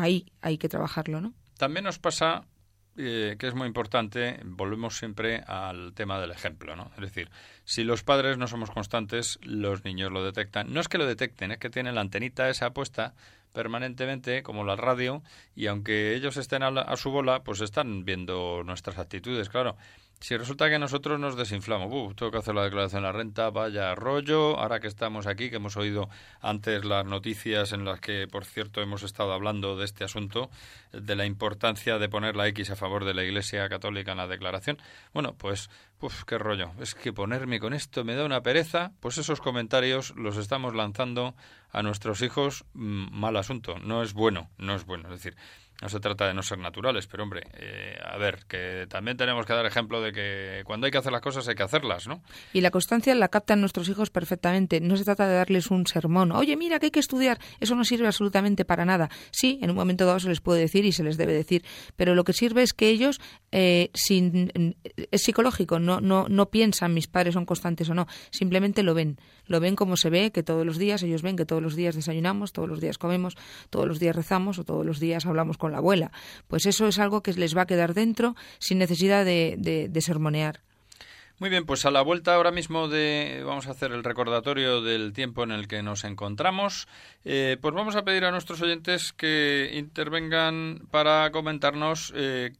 ahí hay que trabajarlo, ¿no? También nos pasa eh, que es muy importante, volvemos siempre al tema del ejemplo, ¿no? Es decir, si los padres no somos constantes, los niños lo detectan. No es que lo detecten, es que tienen la antenita esa puesta permanentemente, como la radio, y aunque ellos estén a, la- a su bola, pues están viendo nuestras actitudes, claro. Si resulta que nosotros nos desinflamos, "Uf, tengo que hacer la declaración de la renta, vaya rollo, ahora que estamos aquí, que hemos oído antes las noticias en las que, por cierto, hemos estado hablando de este asunto, de la importancia de poner la X a favor de la Iglesia Católica en la declaración, bueno, pues, qué rollo, es que ponerme con esto me da una pereza, pues esos comentarios los estamos lanzando a nuestros hijos, mm, mal asunto, no es bueno, no es bueno, es decir, no se trata de no ser naturales, pero hombre, eh, a ver, que también tenemos que dar ejemplo de que cuando hay que hacer las cosas hay que hacerlas, ¿no? Y la constancia la captan nuestros hijos perfectamente. No se trata de darles un sermón. Oye, mira que hay que estudiar. Eso no sirve absolutamente para nada. Sí, en un momento dado se les puede decir y se les debe decir. Pero lo que sirve es que ellos, eh, sin, es psicológico, no, no, no piensan mis padres son constantes o no. Simplemente lo ven. Lo ven como se ve, que todos los días, ellos ven que todos los días desayunamos, todos los días comemos, todos los días rezamos o todos los días hablamos con la abuela. Pues eso es algo que les va a quedar dentro sin necesidad de, de, sermonear. Muy bien, pues a la vuelta ahora mismo de vamos a hacer el recordatorio del tiempo en el que nos encontramos. Eh, pues vamos a pedir a nuestros oyentes que intervengan para comentarnos eh,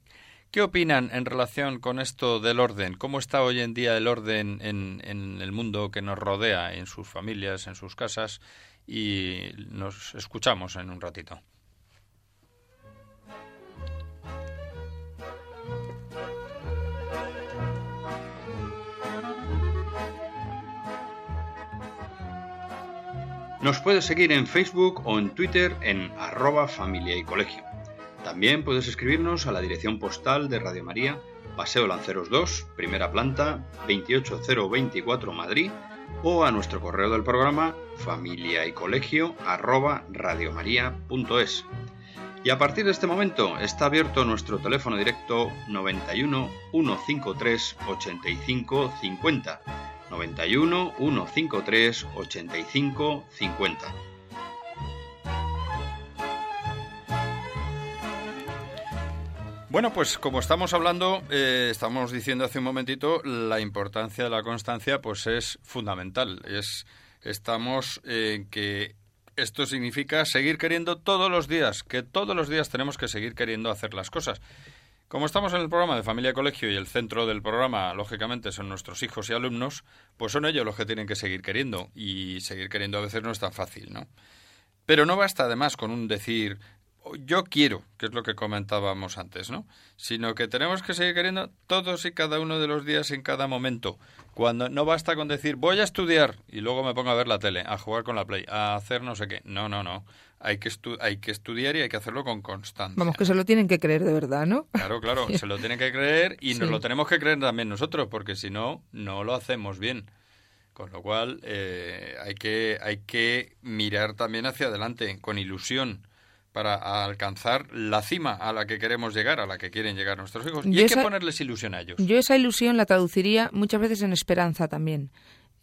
qué opinan en relación con esto del orden. ¿Cómo está hoy en día el orden en, el mundo que nos rodea, en sus familias, en sus casas? Y nos escuchamos en un ratito. Nos puedes seguir en Facebook o en Twitter en arroba familia y colegio. También puedes escribirnos a la dirección postal de Radio María, Paseo Lanceros 2, primera planta, 28024 Madrid, o a nuestro correo del programa familia y arroba. Y a partir de este momento está abierto nuestro teléfono directo 91 153 85 50 91 153 85 50. Bueno, pues como estamos hablando, eh, estamos diciendo hace un momentito, la importancia de la constancia pues es fundamental. Es, estamos en que esto significa seguir queriendo todos los días, que todos los días tenemos que seguir queriendo hacer las cosas. Como estamos en el programa de Familia Colegio y el centro del programa, lógicamente, son nuestros hijos y alumnos, pues son ellos los que tienen que seguir queriendo. Y seguir queriendo a veces no es tan fácil, ¿no? Pero no basta además con un decir yo quiero, que es lo que comentábamos antes, ¿no? Sino que tenemos que seguir queriendo todos y cada uno de los días en cada momento. Cuando no basta con decir voy a estudiar y luego me pongo a ver la tele, a jugar con la play, a hacer no sé qué. No, no, no hay que, hay que estudiar y hay que hacerlo con constancia. Vamos, que se lo tienen que creer de verdad, ¿no? Claro, claro, se lo tienen que creer y nos lo tenemos que creer también nosotros, porque si no, no lo hacemos bien. Con lo cual, eh, hay, que, hay que mirar también hacia adelante, con ilusión, para alcanzar la cima a la que queremos llegar, a la que quieren llegar nuestros hijos. Y hay que ponerles ilusión a ellos. Yo esa ilusión la traduciría muchas veces en esperanza también.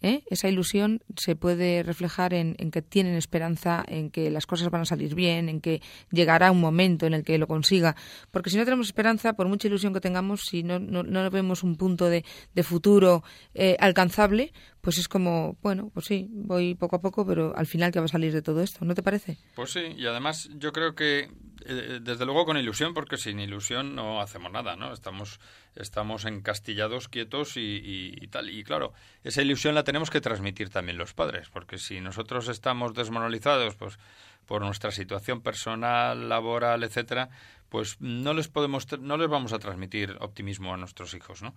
¿Eh? esa ilusión se puede reflejar en, que tienen esperanza, en que las cosas van a salir bien, en que llegará un momento en el que lo consiga. Porque si no tenemos esperanza, por mucha ilusión que tengamos, si no, no, vemos un punto de, futuro eh, alcanzable, pues es como, bueno, pues sí, voy poco a poco, pero al final que va a salir de todo esto, ¿no te parece? Pues sí, y además yo creo que desde luego con ilusión, porque sin ilusión no hacemos nada, ¿no? Estamos, estamos encastillados, quietos y, tal. Y claro, esa ilusión la tenemos que transmitir también los padres, porque si nosotros estamos desmoralizados, pues por nuestra situación personal, laboral, etcétera, pues no les podemos, no les vamos a transmitir optimismo a nuestros hijos, ¿no?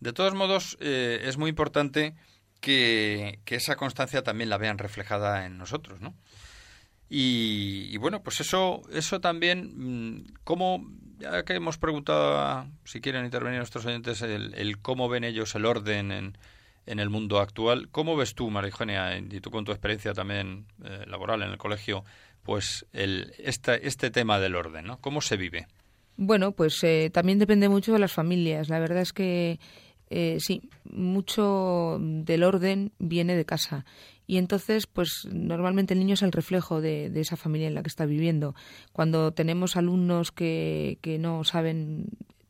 De todos modos, eh, es muy importante que, que esa constancia también la vean reflejada en nosotros, ¿no? Y, bueno, pues eso, eso también, mm, cómo, ya que hemos preguntado, si quieren intervenir nuestros oyentes, el, cómo ven ellos el orden en, en, el mundo actual, ¿cómo ves tú, María Eugenia, y tú con tu experiencia también eh, laboral en el colegio, pues el, este, este tema del orden, ¿no? ¿Cómo se vive? Bueno, pues eh, también depende mucho de las familias. La verdad es que eh, sí, mucho del orden viene de casa y entonces pues normalmente el niño es el reflejo de, esa familia en la que está viviendo. Cuando tenemos alumnos que, que no saben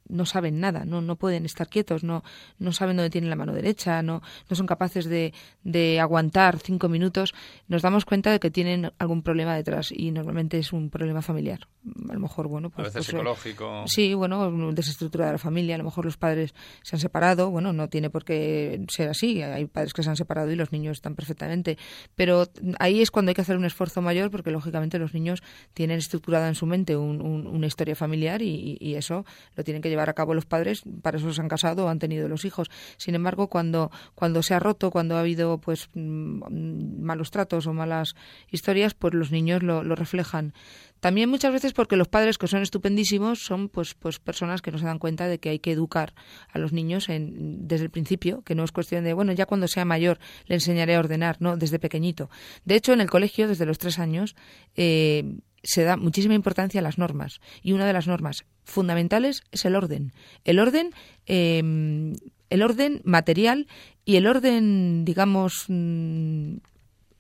no saben nada, no, no pueden estar quietos, no, no saben dónde tienen la mano derecha, no, no son capaces de, de aguantar cinco minutos, nos damos cuenta de que tienen algún problema detrás y normalmente es un problema familiar. A lo mejor, bueno, pues, a veces pues, psicológico. Sí, bueno, desestructura de la familia, a lo mejor los padres se han separado, bueno, no tiene por qué ser así, hay padres que se han separado y los niños están perfectamente, pero ahí es cuando hay que hacer un esfuerzo mayor porque lógicamente los niños tienen estructurada en su mente una historia familiar y, y eso lo tienen que llevar a cabo los padres, para eso se han casado o han tenido los hijos. Sin embargo, cuando, cuando se ha roto, cuando ha habido pues mm, malos tratos o malas historias, pues los niños lo, reflejan. También muchas veces porque los padres, que son estupendísimos, son pues, pues personas que no se dan cuenta de que hay que educar a los niños en, desde el principio, que no es cuestión de, bueno, ya cuando sea mayor le enseñaré a ordenar, no, desde pequeñito. De hecho, en el colegio, desde los tres años, eh, se da muchísima importancia a las normas y una de las normas fundamentales es el orden. El orden, em, el orden material y el orden, digamos, mm,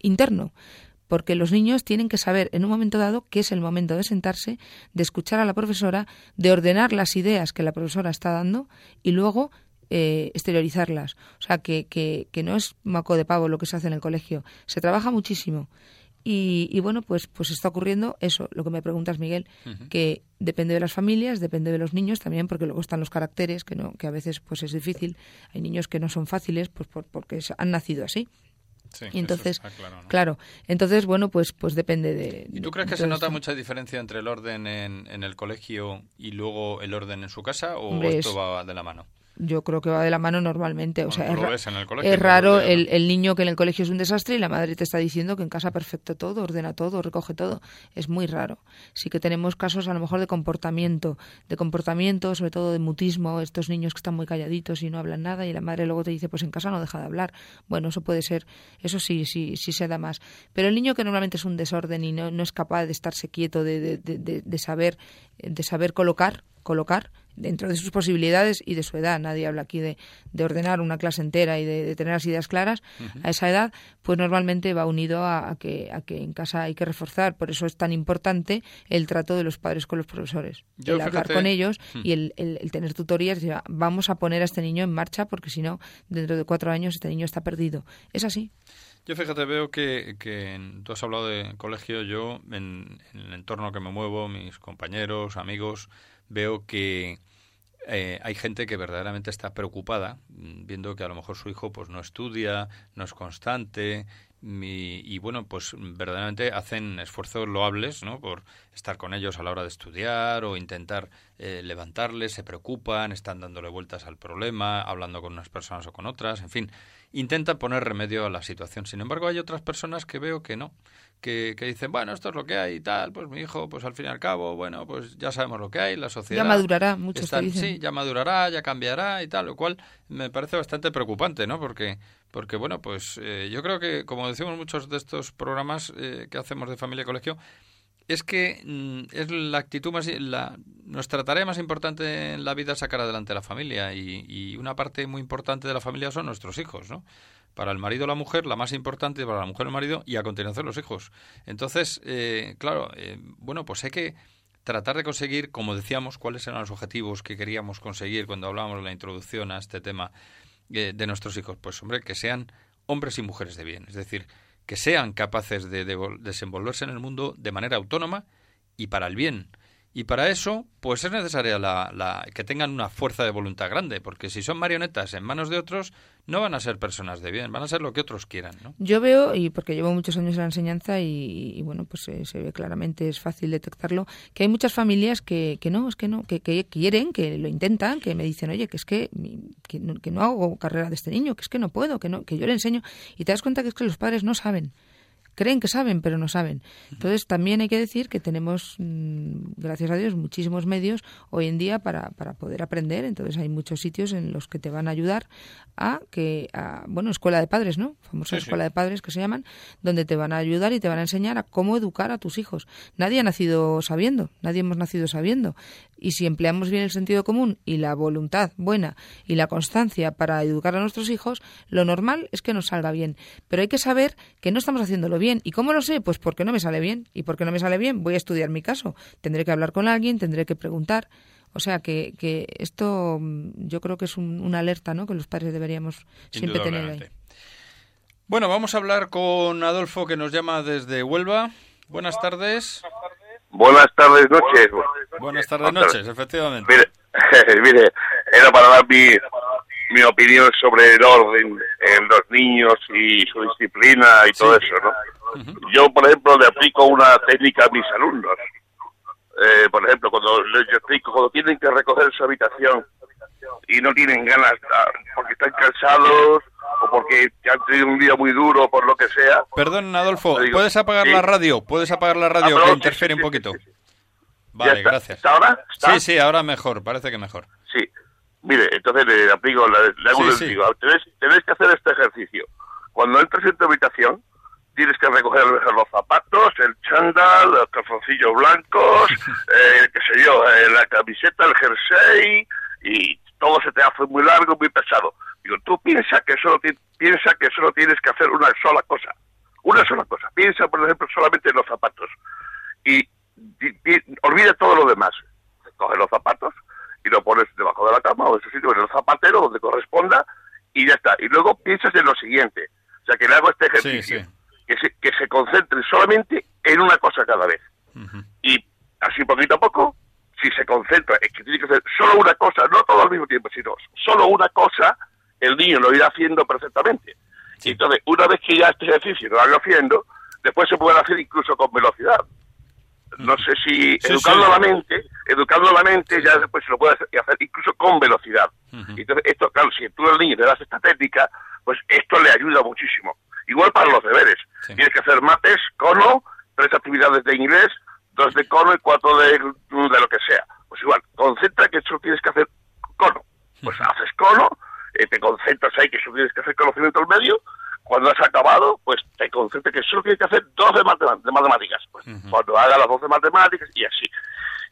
interno. porque los niños tienen que saber en un momento dado que es el momento de sentarse, de escuchar a la profesora, de ordenar las ideas que la profesora está dando y luego eh, exteriorizarlas. O sea, que, que, que no es maco de pavo lo que se hace en el colegio. Se trabaja muchísimo. Y, y, bueno, pues, pues está ocurriendo eso, lo que me preguntas, Miguel, que depende de las familias, depende de los niños también, porque luego están los caracteres, que no, que a veces pues es difícil. Hay niños que no son fáciles, pues por- porque han nacido así. Sí, Y entonces, claro, ¿no? claro, entonces bueno, pues pues depende de. ¿Y tú crees que se nota esto. mucha diferencia entre el orden en, en el colegio y luego el orden en su casa o Hombre, esto es- va de la mano? Yo creo que va de la mano normalmente. O sea, es, lo ra- ves en el colegio, es raro el, el niño que en el colegio es un desastre y la madre te está diciendo que en casa perfecto todo, ordena todo, recoge todo. Es muy raro. Sí que tenemos casos a lo mejor de comportamiento, de comportamiento, sobre todo de mutismo, estos niños que están muy calladitos y no hablan nada y la madre luego te dice, pues en casa no deja de hablar. Bueno, eso puede ser, eso sí, sí, sí se da más. Pero el niño que normalmente es un desorden y no, no es capaz de estarse quieto, de, de, de- de- de saber, de saber colocar, colocar dentro de sus posibilidades y de su edad. Nadie habla aquí de, de ordenar una clase entera y de, de tener las ideas claras. A esa edad, pues normalmente va unido a, a que, a que en casa hay que reforzar. Por eso es tan importante el trato de los padres con los profesores. Yo, el hablar con ellos y el, el- el tener tutorías. decir, "Ah, vamos a poner a este niño en marcha porque si no, dentro de cuatro años este niño está perdido. Es así. Yo fíjate, veo que, que tú has hablado de colegio, yo en, en el entorno que me muevo, mis compañeros, amigos, veo que eh, hay gente que verdaderamente está preocupada, mm, viendo que a lo mejor su hijo pues no estudia, no es constante, y, y, bueno, pues verdaderamente hacen esfuerzos loables, ¿no? Por estar con ellos a la hora de estudiar o intentar eh, levantarles, se preocupan, están dándole vueltas al problema, hablando con unas personas o con otras, en fin, intentan poner remedio a la situación. Sin embargo, hay otras personas que veo que no, que, que dicen, bueno, esto es lo que hay y tal, pues mi hijo, pues al fin y al cabo, bueno, pues ya sabemos lo que hay, la sociedad... Ya madurará, muchos te están- dicen. Sí, ya madurará, ya cambiará y tal, lo cual me parece bastante preocupante, ¿no? Porque, porque bueno, pues eh, yo creo que, como decimos muchos de estos programas eh, que hacemos de familia y colegio, es que mm, es la actitud más la nuestra tarea más importante en la vida es sacar adelante a la familia y, y una parte muy importante de la familia son nuestros hijos, ¿no? Para el marido la mujer, la más importante para la mujer el marido y a continuación los hijos. Entonces, eh, claro, eh, bueno, pues hay que tratar de conseguir, como decíamos, cuáles eran los objetivos que queríamos conseguir cuando hablábamos de la introducción a este tema eh, de nuestros hijos. Pues hombre, que sean hombres y mujeres de bien, es decir, que sean capaces de, de desenvolverse en el mundo de manera autónoma y para el bien. Y para eso, pues es necesaria la, la, que tengan una fuerza de voluntad grande, porque si son marionetas en manos de otros, no van a ser personas de bien, van a ser lo que otros quieran, ¿no? Yo veo, y porque llevo muchos años en la enseñanza y, y, bueno, pues se, se ve claramente, es fácil detectarlo, que hay muchas familias que, que no, es que no, que, que quieren, que lo intentan, que me dicen, oye, que es que, que, no, que no hago carrera de este niño, que es que no puedo, que, no, que yo le enseño. Y te das cuenta que es que los padres no saben. Creen que saben, pero no saben. Entonces, también hay que decir que tenemos, mm, gracias a Dios, muchísimos medios hoy en día para, para poder aprender. Entonces, hay muchos sitios en los que te van a ayudar a que, a, bueno, escuela de padres, ¿no? Famosa Sí, sí. escuela de padres que se llaman, donde te van a ayudar y te van a enseñar a cómo educar a tus hijos. Nadie ha nacido sabiendo, nadie hemos nacido sabiendo. Y si empleamos bien el sentido común y la voluntad buena y la constancia para educar a nuestros hijos, lo normal es que nos salga bien. Pero hay que saber que no estamos haciéndolo bien. ¿Y cómo lo sé? Pues porque no me sale bien. ¿Y porque no me sale bien? Voy a estudiar mi caso. Tendré que hablar con alguien, tendré que preguntar. O sea que, que esto mm, yo creo que es un- una alerta ¿no? que los padres deberíamos siempre tener ahí. Bueno, vamos a hablar con Adolfo que nos llama desde Huelva. Buenas tardes. Buenas tardes, noches. Buenas tardes, noches, efectivamente. Mire, mire, era para dar mi, mi opinión sobre el orden en los niños y su disciplina y todo eso, ¿no? Yo, por ejemplo, le aplico una técnica a mis alumnos. Eh, por ejemplo, cuando les explico, cuando tienen que recoger su habitación y no tienen ganas porque están cansados o porque han tenido un día muy duro, por lo que sea, Perdón, Adolfo, ¿puedes apagar sí. la radio? ¿Puedes apagar la radio Ah, perdón, que interfiere sí, un poquito? Vale, está. gracias. ¿Está ahora? ¿Está? Sí, sí, ahora mejor, parece que mejor. Sí. Mire, entonces le aplico, le, le hago Sí, digo, tenéis que hacer este ejercicio. Cuando entres en tu habitación, tienes que recoger los zapatos, el chándal, los calzoncillos blancos, eh, qué sé yo, eh, la camiseta, el jersey, y todo se te hace muy largo, muy pesado. Digo, tú piensa que solo ti- piensa que solo tienes que hacer una sola cosa. Una sola cosa. piensa, por ejemplo, solamente en los zapatos y, olvida todo lo demás. Coge los zapatos y lo pones debajo de la cama o en ese sitio, en el zapatero, donde corresponda, y ya está. Y luego piensas en lo siguiente. O sea, que le hago este ejercicio. Que, se, que se concentre solamente en una cosa cada vez. Y así poquito a poco, si se concentra en que tiene que hacer solo una cosa, no todo al mismo tiempo, sino solo una cosa, el niño lo irá haciendo perfectamente. Entonces, una vez que ya este ejercicio lo haga haciendo, después se puede hacer incluso con velocidad. No sé si educando la mente, educando la mente ya después se lo puede hacer, incluso con velocidad. Entonces, esto, claro, si tú al niño le das esta técnica, pues esto le ayuda muchísimo. Igual para los deberes. Tienes que hacer mates, cono, tres actividades de inglés, dos de cono y cuatro de, de lo que sea. Pues igual, concentra que eso tienes que hacer cono. Pues haces cono, eh, te concentras ahí que eso tienes que hacer conocimiento al medio, cuando has acabado, pues te concentras que solo tienes que hacer dos de, matemáticas. Pues, Cuando hagas las dos de matemáticas y así.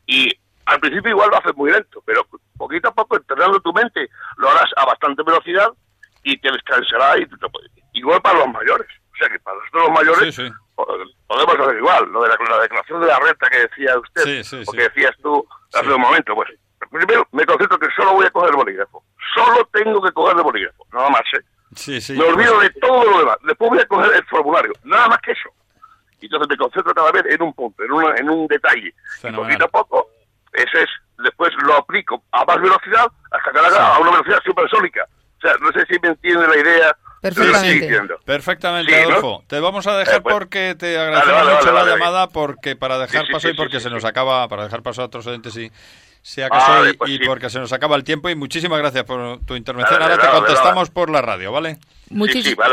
Y al principio igual lo haces muy lento, pero poquito a poco entrenando tu mente lo harás a bastante velocidad y te descansará y te Igual para los mayores. Sea que para nosotros los mayores podemos hacer igual. Lo de la, declaración de la renta que decía usted, o que decías tú hace un momento, pues primero me concentro que solo voy a coger el bolígrafo. Solo tengo que coger el bolígrafo, nada más, ¿eh? me olvido de todo lo demás. Después voy a coger el formulario, nada más que eso. Y entonces me concentro cada vez en un punto, en, una, en un detalle. Y poquito a poco, ese es, después lo aplico a más velocidad hasta que haga a una velocidad supersónica. O sea, no sé si me entiende la idea Perfectamente. Perfectamente, Adolfo. Te vamos a dejar eh, pues, porque te agradecemos mucho la llamada, porque para dejar paso y porque se nos acaba, para dejar paso a otros oyentes y si acaso y, pues porque se nos acaba el tiempo y muchísimas gracias por tu intervención. Ahora te contestamos por la radio, ¿vale?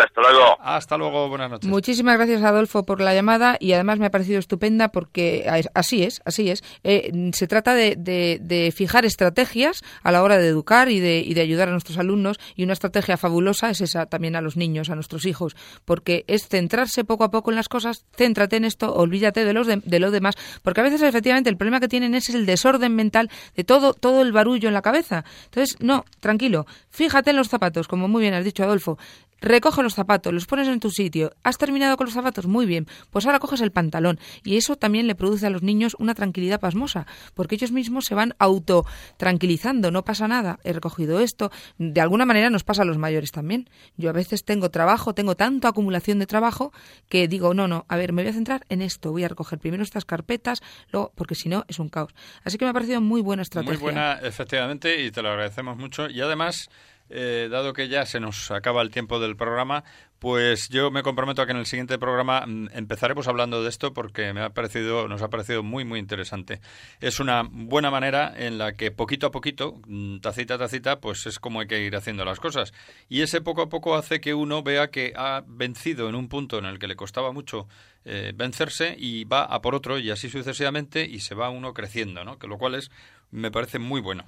Hasta luego. Hasta luego, buenas noches. Muchísimas gracias, Adolfo, por la llamada y además me ha parecido estupenda porque así es, así es. Eh, se trata de, fijar estrategias a la hora de educar y de, y de ayudar a nuestros alumnos y una estrategia fabulosa es esa también a los niños, a nuestros hijos, porque es centrarse poco a poco en las cosas, céntrate en esto, olvídate de, los de, lo demás, porque a veces efectivamente el problema que tienen es el desorden mental de todo, todo el barullo en la cabeza. Entonces, no, tranquilo, fíjate en los zapatos, como muy bien has dicho, Adolfo. Recoge los zapatos, los pones en tu sitio. ¿Has terminado con los zapatos? Muy bien. Pues ahora coges el pantalón. Y eso también le produce a los niños una tranquilidad pasmosa, porque ellos mismos se van auto tranquilizando. No pasa nada. He recogido esto. De alguna manera nos pasa a los mayores también. Yo a veces tengo trabajo, tengo tanta acumulación de trabajo que digo, no, no, a ver, me voy a centrar en esto. Voy a recoger primero estas carpetas, luego, porque si no es un caos. Así que me ha parecido muy buena estrategia. Muy buena, efectivamente, y te lo agradecemos mucho. Y además eh, dado que ya se nos acaba el tiempo del programa, pues yo me comprometo a que en el siguiente programa mm, empezaremos hablando de esto porque me ha parecido, nos ha parecido muy muy interesante. Es una buena manera en la que poquito a poquito, mm, tacita a tacita, pues es como hay que ir haciendo las cosas. Y ese poco a poco hace que uno vea que ha vencido en un punto en el que le costaba mucho eh, vencerse y va a por otro y así sucesivamente y se va uno creciendo, ¿no? Que lo cual es me parece muy bueno.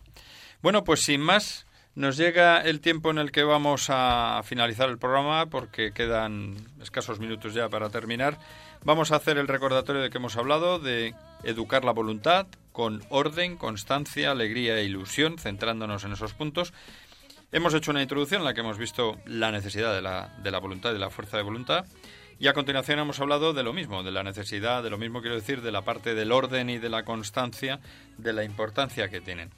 Bueno, pues sin más, nos llega el tiempo en el que vamos a finalizar el programa porque quedan escasos minutos ya para terminar. Vamos a hacer el recordatorio de que hemos hablado de educar la voluntad con orden, constancia, alegría e ilusión, centrándonos en esos puntos. Hemos hecho una introducción en la que hemos visto la necesidad de la, de la voluntad y de la fuerza de voluntad. Y a continuación hemos hablado de lo mismo, de la necesidad, de lo mismo quiero decir, de la parte del orden y de la constancia, de la importancia que tienen.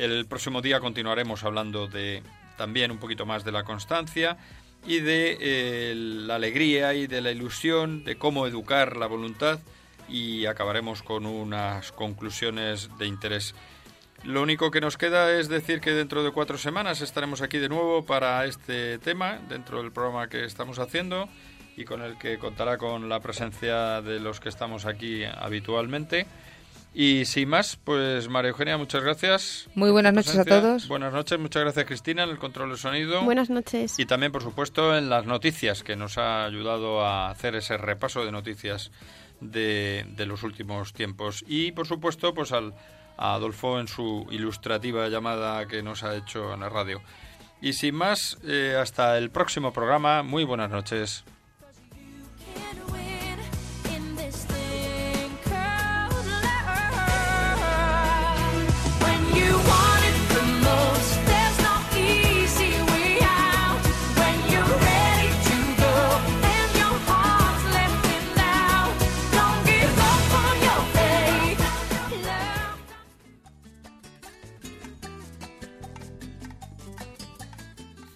El próximo día continuaremos hablando de también un poquito más de la constancia y de eh, la alegría y de la ilusión, de cómo educar la voluntad y acabaremos con unas conclusiones de interés. Lo único que nos queda es decir que dentro de cuatro semanas estaremos aquí de nuevo para este tema, dentro del programa que estamos haciendo y con el que contará con la presencia de los que estamos aquí habitualmente. Y sin más, pues María Eugenia, muchas gracias. Muy buenas noches a todos. Buenas noches, muchas gracias Cristina en el control de sonido. Buenas noches. Y también, por supuesto, en las noticias, que nos ha ayudado a hacer ese repaso de noticias de, de los últimos tiempos. Y, por supuesto, pues al, a Adolfo en su ilustrativa llamada que nos ha hecho en la radio. Y sin más, eh, hasta el próximo programa. Muy buenas noches.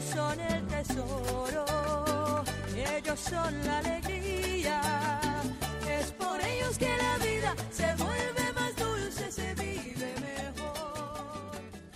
Son el tesoro, ellos son la alegría. Es por ellos que la vida se vuelve.